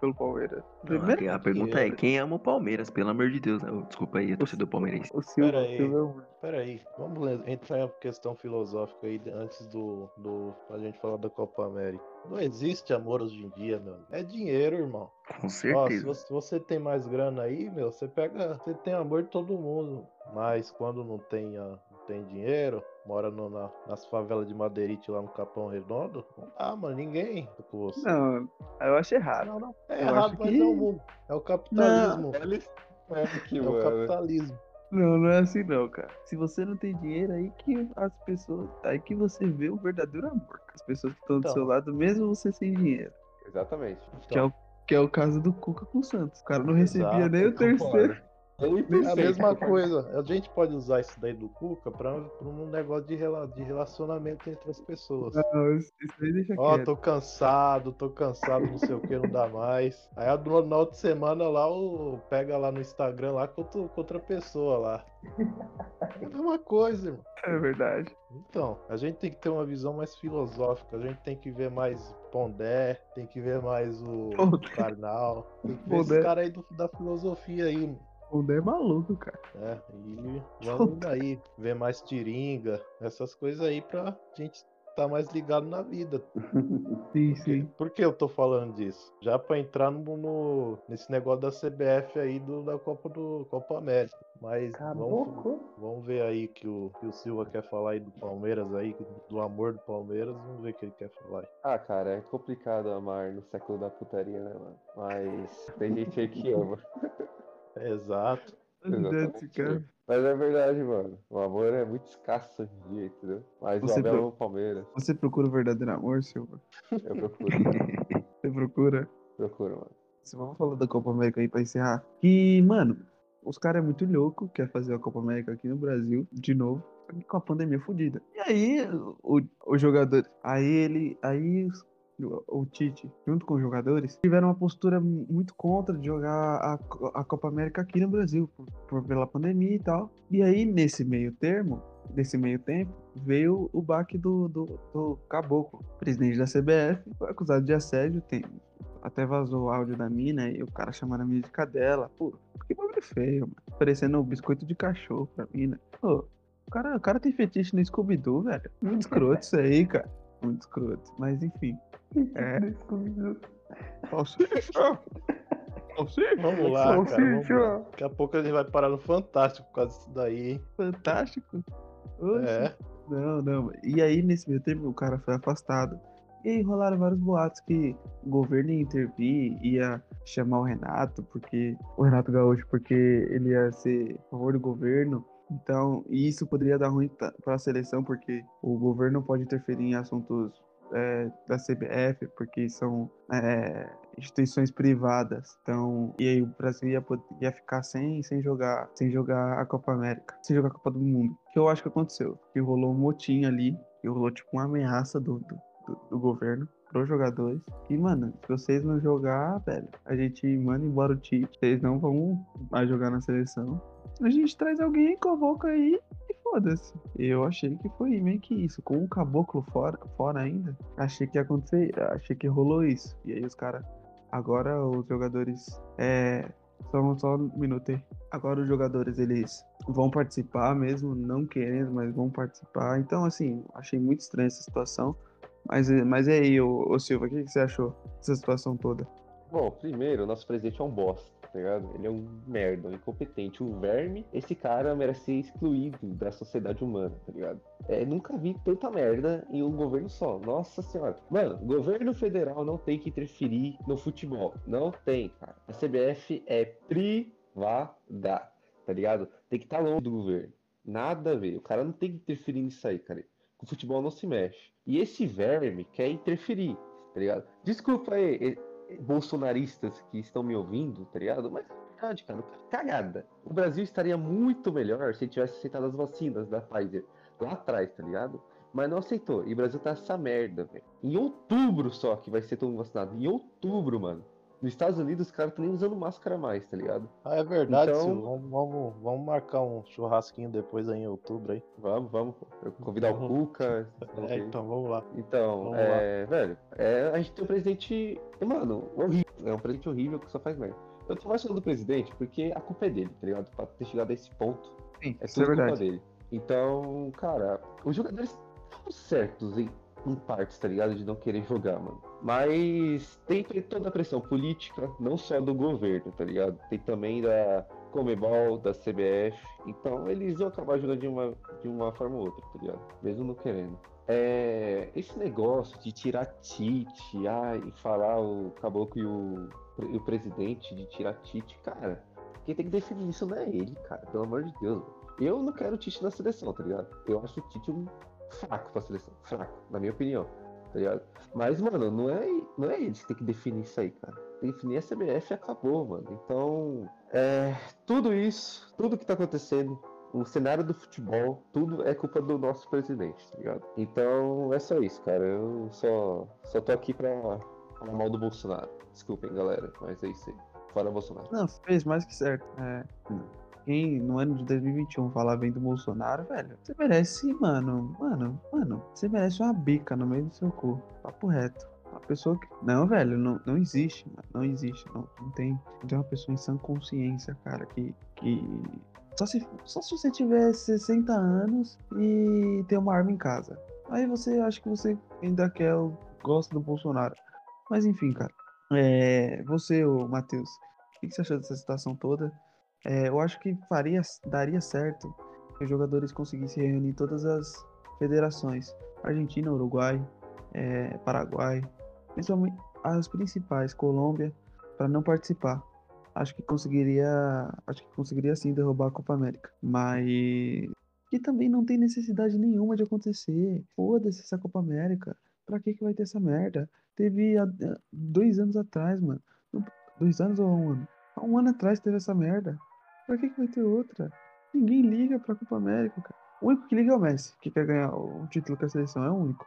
Pelo Palmeiras. Não, Primeiro, a pergunta é, quem ama o Palmeiras? Pelo amor de Deus. né? Desculpa aí, a torcida palmeirense. o Silva. Pera o aí. Silva é o- Pera aí, vamos entrar em uma questão filosófica aí antes do, do a gente falar da Copa América. Não existe amor hoje em dia, meu. É dinheiro, irmão. Com Ó, se certeza. você, se você tem mais grana aí, meu, você pega, você tem amor de todo mundo. Mas quando não tem, ah, não tem dinheiro, mora no- na- nas favelas de Madeirite lá no Capão Redondo, não dá, mano, ninguém tá com você. Não, eu acho errado. não, não. É Eu errado, acho mas que- é o mundo. É o capitalismo. Isso. É aqui, É o mano. capitalismo. Não, não é assim não, cara. Se você não tem dinheiro, aí que as pessoas. Aí que você vê o verdadeiro amor. As pessoas que estão do Então. seu lado, mesmo você sem dinheiro. Exatamente. Que é, o, que é o caso do Cuca com o Santos. O cara não recebia Exato, nem o terceiro. É a mesma coisa. A gente pode usar isso daí do Cuca pra, pra um negócio de, rela- de relacionamento entre as pessoas. Não, isso aí deixa Ó, quieto. tô cansado, tô cansado, não sei o que, não dá mais. Aí a- na outra semana lá, o pega lá no Instagram lá com, outra pessoa lá. É a mesma coisa, irmão. É verdade. Então, a gente tem que ter uma visão mais filosófica, a gente tem que ver mais Pondé, tem que ver mais o Pondé. Karnal, tem que ver Pondé. esse cara aí do- da filosofia aí, mano. O Dé é maluco, cara. É, e vamos daí, ver mais tiringa, essas coisas aí pra gente estar mais ligado na vida. Sim, Por que- sim. Por que eu tô falando disso? Já pra entrar no, no- nesse negócio da CBF aí do, da Copa do Copa América. Mas vamos, vamos ver aí que o, que o Silva quer falar aí do Palmeiras aí, do amor do Palmeiras, vamos ver o que ele quer falar aí. Ah, cara, é complicado amar no século da putaria, né, mano? Mas tem gente aí que ama. Exato. Cara. Mas é verdade, mano. O amor é muito escasso hoje em dia, entendeu? Mas Você o Abel pro- Palmeiras. Você procura o verdadeiro amor, Silva? Eu procuro, Você procura? procuro, mano. Vamos falar da Copa América aí pra encerrar. Que, mano, os caras é muito louco, quer fazer a Copa América aqui no Brasil, de novo, com a pandemia fodida. E aí, o, o jogador. Aí ele. Aí os- o, Tite, junto com os jogadores, tiveram uma postura muito contra de jogar a, a Copa América aqui no Brasil, por, por- pela pandemia e tal. E aí, nesse meio termo, nesse meio tempo, veio o baque do, do, do Caboclo, presidente da CBF, foi acusado de assédio, tem, até vazou o áudio da mina e o cara chamando a mina de cadela. Pô, que bagulho feio, mano. Parecendo um biscoito de cachorro pra mina. Pô, o cara, o cara tem fetiche no Scooby-Doo, velho. Muito escroto isso aí, cara. Muito escroto. Mas enfim. É. Salsicha! Salsicha! Vamos lá, cara. Vamos lá. Daqui a pouco a gente vai parar no Fantástico por causa disso daí, hein? Fantástico. Oxe. É. Não, não. E aí, nesse meio tempo, o cara foi afastado. E aí rolaram vários boatos que o governo ia intervir, ia chamar o Renato, porque. O Renato Gaúcho, porque ele ia ser a favor do governo. Então, isso poderia dar ruim para a seleção, porque o governo pode interferir em assuntos é, da CBF, porque são é, instituições privadas. Então, e aí o Brasil ia, ia ficar sem, sem jogar, sem jogar a Copa América, sem jogar a Copa do Mundo. Que eu acho que aconteceu, que rolou um motim ali, que rolou tipo uma ameaça do, do, do- governo pros jogadores. E, mano, se vocês não jogar, velho, a gente manda embora o Tite. Vocês não vão mais jogar na seleção. A gente traz alguém, convoca aí e foda-se. Eu achei que foi meio que isso. Com o caboclo fora, fora ainda, achei que ia acontecer. Achei que rolou isso. E aí os caras. Agora os jogadores. É. Só, só um minuto aí. Agora os jogadores eles vão participar mesmo, não querendo, mas vão participar. Então, assim, achei muito estranha essa situação. Mas, mas e aí, ô, ô Silva, o que, que você achou dessa situação toda? Bom, primeiro, nosso presidente é um bosta, tá ligado? Ele é um merda, um incompetente, um verme. Esse cara merece ser excluído da sociedade humana, tá ligado? É, nunca vi tanta merda em um governo só. Nossa senhora. Mano, governo federal não tem que interferir no futebol. Não tem, cara. A CBF é privada, tá ligado? Tem que estar longe do governo. Nada a ver. O cara não tem que interferir nisso aí, cara. O futebol não se mexe. E esse verme quer interferir, tá ligado? Desculpa aí, bolsonaristas que estão me ouvindo, tá ligado? Mas verdade, cara, cagada. O Brasil estaria muito melhor se tivesse aceitado as vacinas da Pfizer lá atrás, tá ligado? Mas não aceitou. E o Brasil tá essa merda, velho. Em outubro só que vai ser todo mundo vacinado. Em outubro, mano. Nos Estados Unidos, os caras estão nem usando máscara mais, tá ligado? Ah, é verdade, Então- Silvio. Vamos, vamos, vamos marcar um churrasquinho depois aí em outubro aí. Vamos, vamos. Eu convidar o Vamos. Cuca. É, então vamos lá. Então, Vamos é, velho, é, a gente tem um presidente, mano, horrível. É um presidente horrível que só faz merda. Eu tô mais falando do presidente porque a culpa é dele, tá ligado? Pra ter chegado a esse ponto, Sim, é isso é tudo culpa dele. Então, cara, os jogadores estão certos em, em partes, tá ligado? De não querer jogar, mano. Mas tem toda a pressão política, não só do governo, tá ligado? Tem também da Comebol, da CBF. Então eles vão acabar jogando de uma, de uma forma ou outra, tá ligado? Mesmo não querendo. É, esse negócio de tirar Tite, ah, e falar o Caboclo e o, e o presidente de tirar Tite, cara, quem tem que definir isso não é ele, cara, pelo amor de Deus. Eu não quero Tite na seleção, tá ligado? Eu acho o Tite um fraco pra seleção, fraco, na minha opinião, tá ligado? Mas, mano, não é, não é eles que tem que definir isso aí, cara. Tem que definir a CBF e acabou, mano. Então, é, tudo isso, tudo que tá acontecendo, o cenário do futebol, tudo é culpa do nosso presidente, tá ligado? Então é só isso, cara. Eu só, só tô aqui pra falar mal do Bolsonaro. Desculpem, galera, mas é isso aí. Fora Bolsonaro. Não, fez mais que certo. É, quem no ano de 2021 falar bem do Bolsonaro, velho, você merece, mano, mano, mano, você merece uma bica no meio do seu cu. Papo reto. Uma pessoa que. Não, velho, não, não existe, mano. Não existe. Não, não tem. Não tem uma pessoa em sã consciência, cara, que. que... Só, se, só se você tiver 60 anos e ter uma arma em casa. Aí você acha que você ainda quer, o- gosta do Bolsonaro. Mas enfim, cara. É, você, ô Matheus, o que você achou dessa situação toda? É, eu acho que faria, daria certo que os jogadores conseguissem reunir todas as federações, Argentina, Uruguai, é, Paraguai, principalmente as principais, Colômbia, para não participar. Acho que conseguiria, acho que conseguiria sim derrubar a Copa América, mas que também não tem necessidade nenhuma de acontecer. Foda-se essa Copa América. Pra que que vai ter essa merda? Teve há dois anos atrás, mano. Dois anos ou um ano? Há um ano atrás teve essa merda. Pra que, que vai ter outra? Ninguém liga pra Copa América, cara. O único que liga é o Messi, que quer ganhar o título com a seleção. É o único.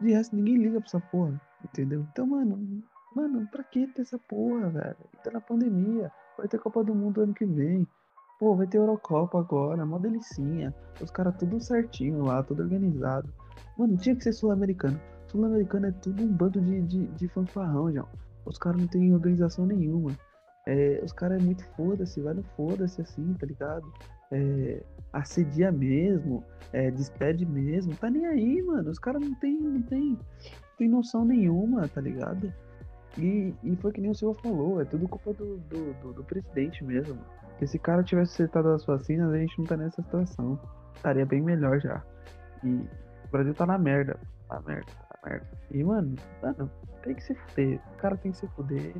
De resto, ninguém liga pra essa porra. Entendeu? Então, mano, mano, pra que ter essa porra, velho? Tá na pandemia. Vai ter Copa do Mundo ano que vem. Pô, vai ter Eurocopa agora. Mó delicinha. Os caras tudo certinho lá, tudo organizado. Mano, tinha que ser sul-americano. Sul-americano é tudo um bando de, de, de fanfarrão, João. Os caras não têm organização nenhuma. É, os caras é muito foda-se, vai no foda-se assim, tá ligado? É, assedia mesmo, é, despede mesmo, tá nem aí, mano. Os caras não tem, não tem, tem noção nenhuma, tá ligado? E, e foi que nem o senhor falou, é tudo culpa do, do, do, do presidente mesmo. Se esse cara tivesse acertado as vacinas, a gente não tá nessa situação. Estaria bem melhor já. E o Brasil tá na merda. Na merda, tá na merda. E, mano, mano, tem que se fuder. O cara tem que se fuder.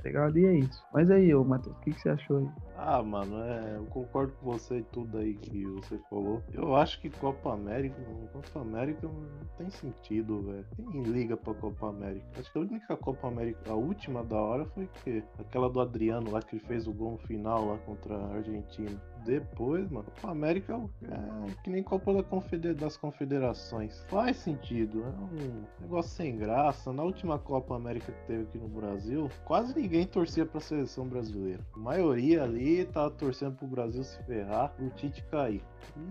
Tá ligado? E é isso. Mas aí, ô Matheus, o que, que você achou aí? Ah, mano, é, eu concordo com você e tudo aí que você falou. Eu acho que Copa América, Copa América não tem sentido, velho. Quem liga pra Copa América? Acho que a única Copa América, a última da hora foi que aquela do Adriano lá que ele fez o gol final lá contra a Argentina. Depois, mano, Copa América é que nem Copa da Confeder- das Confederações. Faz sentido, é um negócio sem graça. Na última Copa América que teve aqui no Brasil, quase ninguém torcia pra seleção brasileira. A maioria ali tava torcendo pro Brasil se ferrar, pro Tite cair.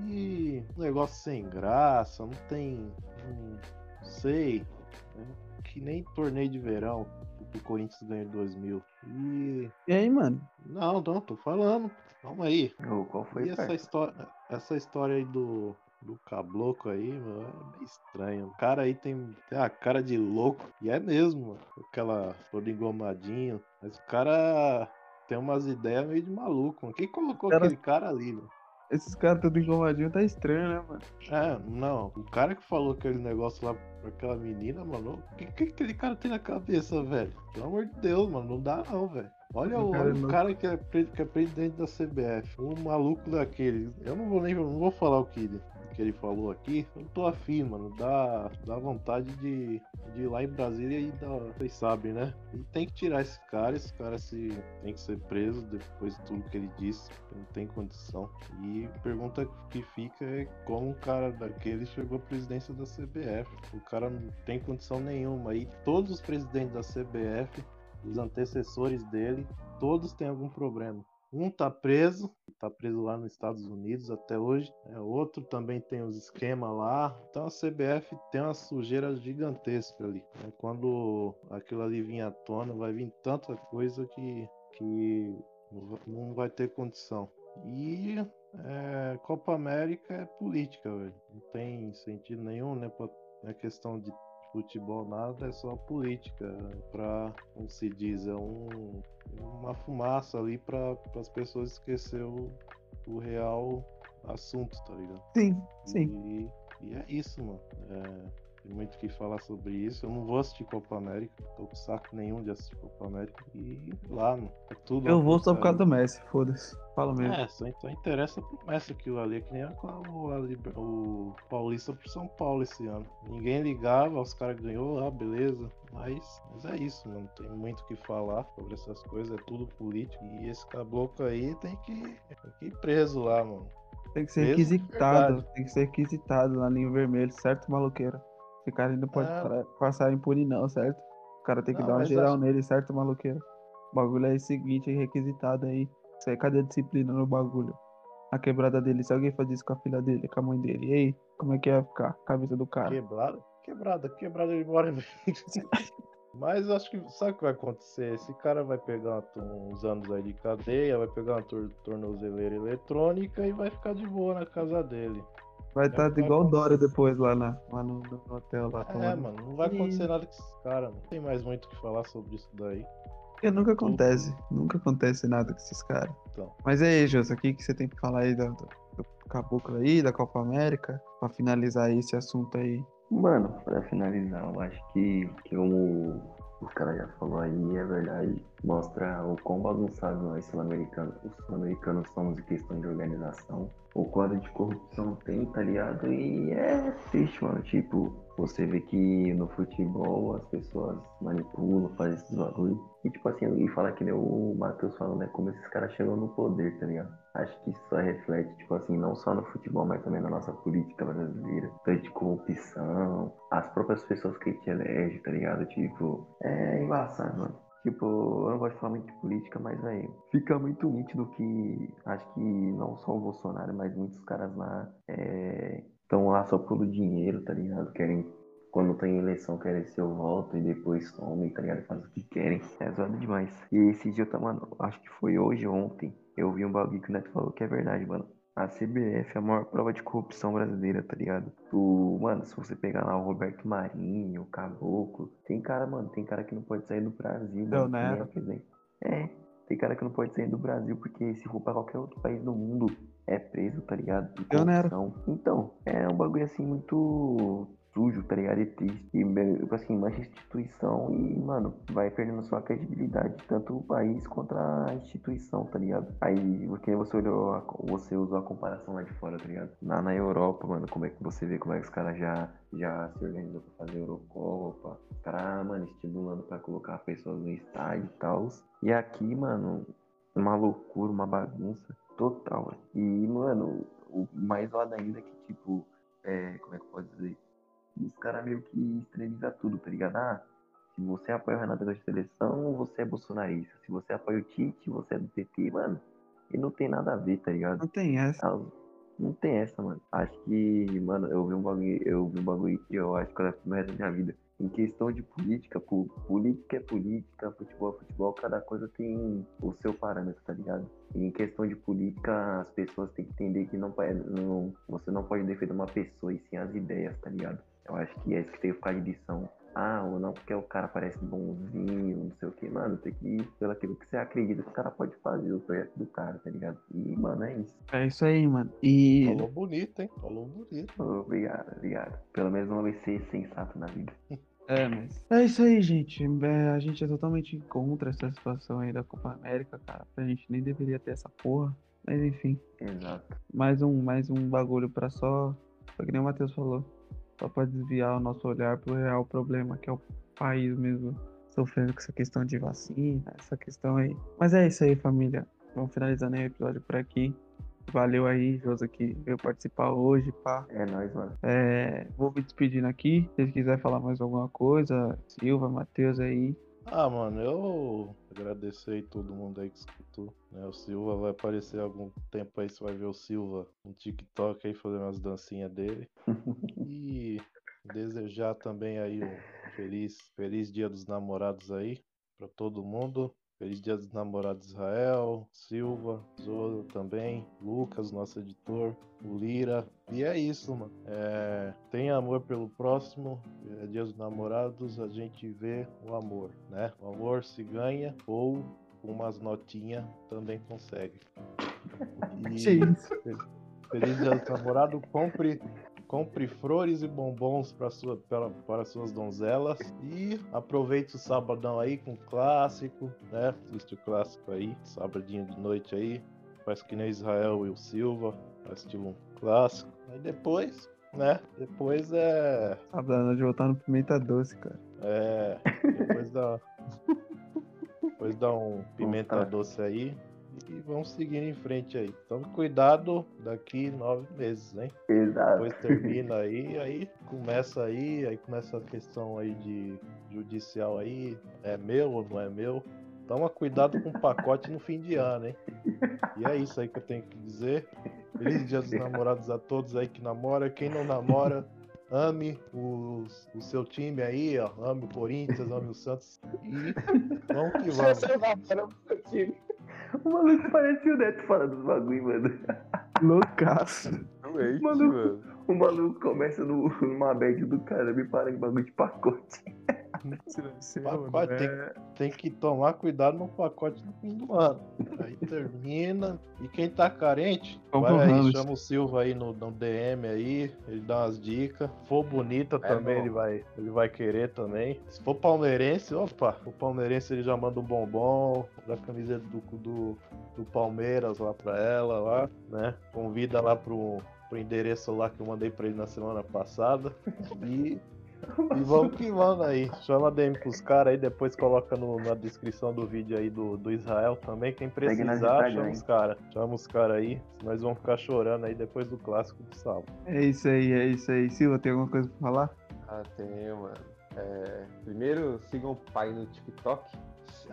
E um negócio sem graça, não tem. Não sei. é que nem torneio de verão o Corinthians ganhou em 2000. E. E aí, mano? Não, não, tô falando. Calma aí. Ô, qual foi, E essa história, essa história aí do, do cabloco aí, mano, é meio estranho. O cara aí tem, tem a cara de louco. E é mesmo, mano. Aquela todo engomadinho. Mas o cara tem umas ideias meio de maluco. mano. Quem colocou Cara- aquele cara ali, mano? Esses caras tudo engomadinho tá estranho, né, mano? É, não. O cara que falou aquele negócio lá pra aquela menina, mano, o que, que aquele cara tem na cabeça, velho? Pelo amor de Deus, mano, não dá não, velho. Olha O cara é o cara que é, que é presidente da CBF, um maluco daquele. Eu não vou nem eu não vou falar o que, ele- que ele falou aqui. Eu tô afim, mano. Dá, dá vontade de, de ir lá em Brasília e dar. Vocês sabem, né? E tem que tirar esse cara. Esse cara se, tem que ser preso depois de tudo que ele disse. Não tem condição. E pergunta que fica é como um cara daquele chegou à presidência da CBF. O cara não tem condição nenhuma. E todos os presidentes da CBF, os antecessores dele, todos têm algum problema. Um tá preso, tá preso lá nos Estados Unidos até hoje. É, outro também tem os esquemas lá. Então a CBF tem uma sujeira gigantesca ali. né? Quando aquilo ali vir à tona, vai vir tanta coisa que, que não va- não vai ter condição. E é, Copa América é política, velho. Não tem sentido nenhum, né? Pra, é questão de futebol, nada, é só política. Pra, como se diz, é um, uma fumaça ali para as pessoas esquecer o, o real assunto, tá ligado? Sim, sim. E, e é isso, mano. É, tem muito o que falar sobre isso. Eu não vou assistir Copa América, tô com saco nenhum de assistir Copa América. E lá, mano, é tudo. Eu vou só por causa do Messi, foda-se. Fala mesmo. É, só, só interessa pro Messi aquilo ali, que nem a- o, a o Paulista pro São Paulo esse ano. Ninguém ligava, os caras ganhou, ah, beleza. Mas, mas é isso, mano. Tem muito o que falar sobre essas coisas, é tudo político. E esse caboclo aí tem que, tem que ir preso lá, mano. Tem que ser mesmo requisitado. Tem que ser requisitado na linha vermelha, certo, maloqueiro? Esse cara não pode É. passar impune, não, certo? O cara tem que Não, dar uma geral acho- nele, certo, maloqueiro? O bagulho é o seguinte, é requisitado aí. Isso aí, cadê a disciplina no bagulho? A quebrada dele, se alguém faz isso com a filha dele, com a mãe dele, e aí, como é que ia ficar? a Cabeça do cara. Quebrada? Quebrada, quebrada ele mora. Mas acho que sabe o que vai acontecer? Esse cara vai pegar uns anos aí de cadeia, vai pegar uma tor tornozeleira eletrônica e vai ficar de boa na casa dele. Vai É, estar vai igual o Dória depois lá, na, lá no, no hotel lá. É, tomando- mano, não vai E- acontecer nada com esses caras. Não tem mais muito o que falar sobre isso daí. Porque nunca acontece. Nunca acontece nada com esses caras. Então. Mas e aí, Jus, o que, que você tem pra falar aí do, do, do caboclo aí, da Copa América? Pra finalizar esse assunto aí. Mano, pra finalizar, eu acho que, que como os caras já falaram aí, é verdade. Mostra o quão bagunçado nós sul-americanos, os sul-americanos somos em questão de organização. O quadro de corrupção tem, tá ligado? E é triste, mano. Tipo, você vê que no futebol as pessoas manipulam, fazem esses bagulho. E tipo assim, e fala que nem o Matheus falou, né? Como esses caras chegam no poder, tá ligado? Acho que isso reflete, tipo assim, não só no futebol, mas também na nossa política brasileira. Tanto de corrupção, as próprias pessoas que te elegem, tá ligado? Tipo, é embaçado, mano. Tipo, eu não gosto de falar muito de política, mas, velho, fica muito nítido que acho que não só o Bolsonaro, mas muitos caras lá estão lá só pelo dinheiro, tá ligado? Querem, quando tem eleição, querem seu voto e depois somem, tá ligado? Fazem o que querem. É zoado demais. E esse dia eu tava, acho que foi hoje ou ontem, eu vi um bagulho que o Neto falou que é verdade, mano. A CBF é a maior prova de corrupção brasileira, tá ligado? Tu, mano, se você pegar lá o Roberto Marinho, o Caboclo, tem cara, mano, tem cara que não pode sair do Brasil, Del mano. Nero. é. É, tem cara que não pode sair do Brasil porque se for pra qualquer outro país do mundo é preso, tá ligado? Então, é um bagulho assim muito sujo, tá ligado? E triste. E, tipo assim, mancha a instituição e, mano, vai perdendo sua credibilidade. Tanto o país contra a instituição, tá ligado? Aí, porque você olhou, a- você usou a comparação lá de fora, tá ligado? Na Europa, mano, como é que você vê como é que os caras já, já se organizam pra fazer Eurocopa. Os caras, mano, estimulando pra colocar pessoas no estádio e tal. E aqui, mano, uma loucura, uma bagunça total. E, mano, o mais zoado ainda é que, tipo, é, caras meio que extremizam tudo, tá ligado? Ah, se você apoia o Renato da seleção, você é bolsonarista. Se você apoia o Tite, você é do PT, mano. E não tem nada a ver, tá ligado? Não tem essa. Ah, Não tem essa, mano. Acho que, mano, eu vi um bagulho, eu vi um bagulho que eu acho que levo pro resto da minha vida. Em questão de política, pô, política é política, futebol é futebol, cada coisa tem o seu parâmetro, tá ligado? E em questão de política, as pessoas têm que entender que não, não, você não pode defender uma pessoa e sim as ideias, tá ligado? Eu acho que é isso que tem que ficar de lição. Ah, ou não, porque o cara parece bonzinho, não sei o que, mano, tem que ir pelo aquilo que você acredita que o cara pode fazer, o projeto do cara, tá ligado? E, mano, é isso. É isso aí, mano. E. Falou bonito, hein? Falou bonito. Obrigado, obrigado. Pelo menos uma vez ser sensato na vida. É, mas. É isso aí, gente. É, a gente é totalmente contra essa situação aí da Copa América, cara. A gente nem deveria ter essa porra. Mas enfim. Exato. Mais um, mais um bagulho pra só. Só que nem o Matheus falou. Só pra desviar o nosso olhar pro real problema, que é o país mesmo sofrendo com essa questão de vacina, essa questão aí. Mas é isso aí, família. Vamos finalizando aí o episódio por aqui. Valeu aí, Josa, que veio participar hoje, pá. É nóis, mano. É, vou me despedindo aqui. Se quiserem falar mais alguma coisa, Silva, Matheus aí. Ah, mano, eu agradecer aí todo mundo aí que escutou. Né? O Silva vai aparecer algum tempo aí, você vai ver o Silva no TikTok aí fazendo as dancinhas dele. E desejar também aí um feliz, feliz dia dos namorados aí pra todo mundo. Feliz dia dos namorados Israel, Silva, Zola também, Lucas, nosso editor, o Lira. E é isso, mano. É, tenha amor pelo próximo. É dia dos namorados, a gente vê o amor, né? O amor se ganha ou com umas notinhas também consegue. E- isso. Feliz dia dos namorados. Compre, compre flores e bombons para, sua, para, para suas donzelas. E aproveite o sabadão aí com clássico, né? Assiste o clássico aí, sabadinho de noite aí. Faz que nem Israel e o Silva, assistir um clássico. Aí depois, né? Depois é. Dando de voltar no Pimenta Doce, cara. É. Depois dá. Depois dá um pimenta doce aí. E vamos seguir em frente aí. Então cuidado daqui nove meses, hein? Exato. Depois termina aí, aí começa aí, aí começa a questão aí de judicial aí, é meu ou não é meu. Toma cuidado com o pacote no fim de ano, hein? E é isso aí que eu tenho que dizer. Feliz dia dos namorados a todos aí que namoram. Quem não namora, ame os- o seu time aí, ó. Ame o Corinthians, ame o Santos. E vamos que vamos. O maluco parece o Neto falando dos bagulho, mano. Loucaço. Realmente, Maluco. mano. O maluco começa no, numa bad do cara, me para em bagulho de pacote. Pacote tem, tem que tomar cuidado no pacote no fim do ano. Aí termina. E quem tá carente, Vamos vai aí, chama o Silva aí no, no DM aí, ele dá umas dicas. Se for bonita também, bom. ele vai, ele vai querer também. Se for palmeirense, opa, o palmeirense ele já manda um bombom, da camiseta do, do, do Palmeiras lá pra ela lá, né? Convida lá pro, pro endereço lá que eu mandei pra ele na semana passada. E e vamos que vamos aí. Chama a DM pros caras aí, depois coloca no- na descrição do vídeo aí do, do Israel também. Quem precisar, chama os caras. Chama os caras aí. Nós vamos ficar chorando aí depois do clássico do sábado. É isso aí, é isso aí. Silva, tem alguma coisa pra falar? Ah, tenho, mano. É, primeiro, sigam o pai no TikTok.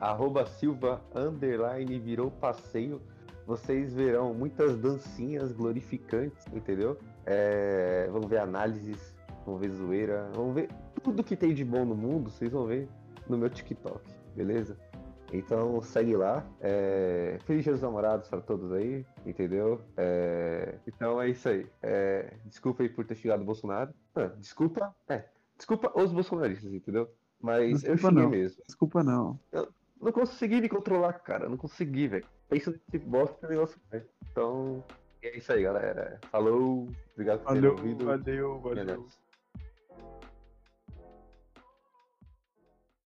Arroba Silva underline virou passeio. Vocês verão muitas dancinhas glorificantes, entendeu? É, vão ver análises, vão ver zoeira, vão ver tudo que tem de bom no mundo, vocês vão ver no meu TikTok, beleza? Então segue lá. É... Feliz Dia dos Namorados para todos aí, entendeu? É, Então é isso aí. É... Desculpa aí por ter xingado o Bolsonaro. Ah, desculpa, é. Desculpa os bolsonaristas, entendeu? Mas eu Desculpa xinguei não. mesmo. Desculpa não. Não consegui me controlar, cara. Não consegui, velho. Pensa nesse bosta que negócio vai. Então, é isso aí, galera. Falou. Obrigado por Valeu, ouvido. valeu, é valeu.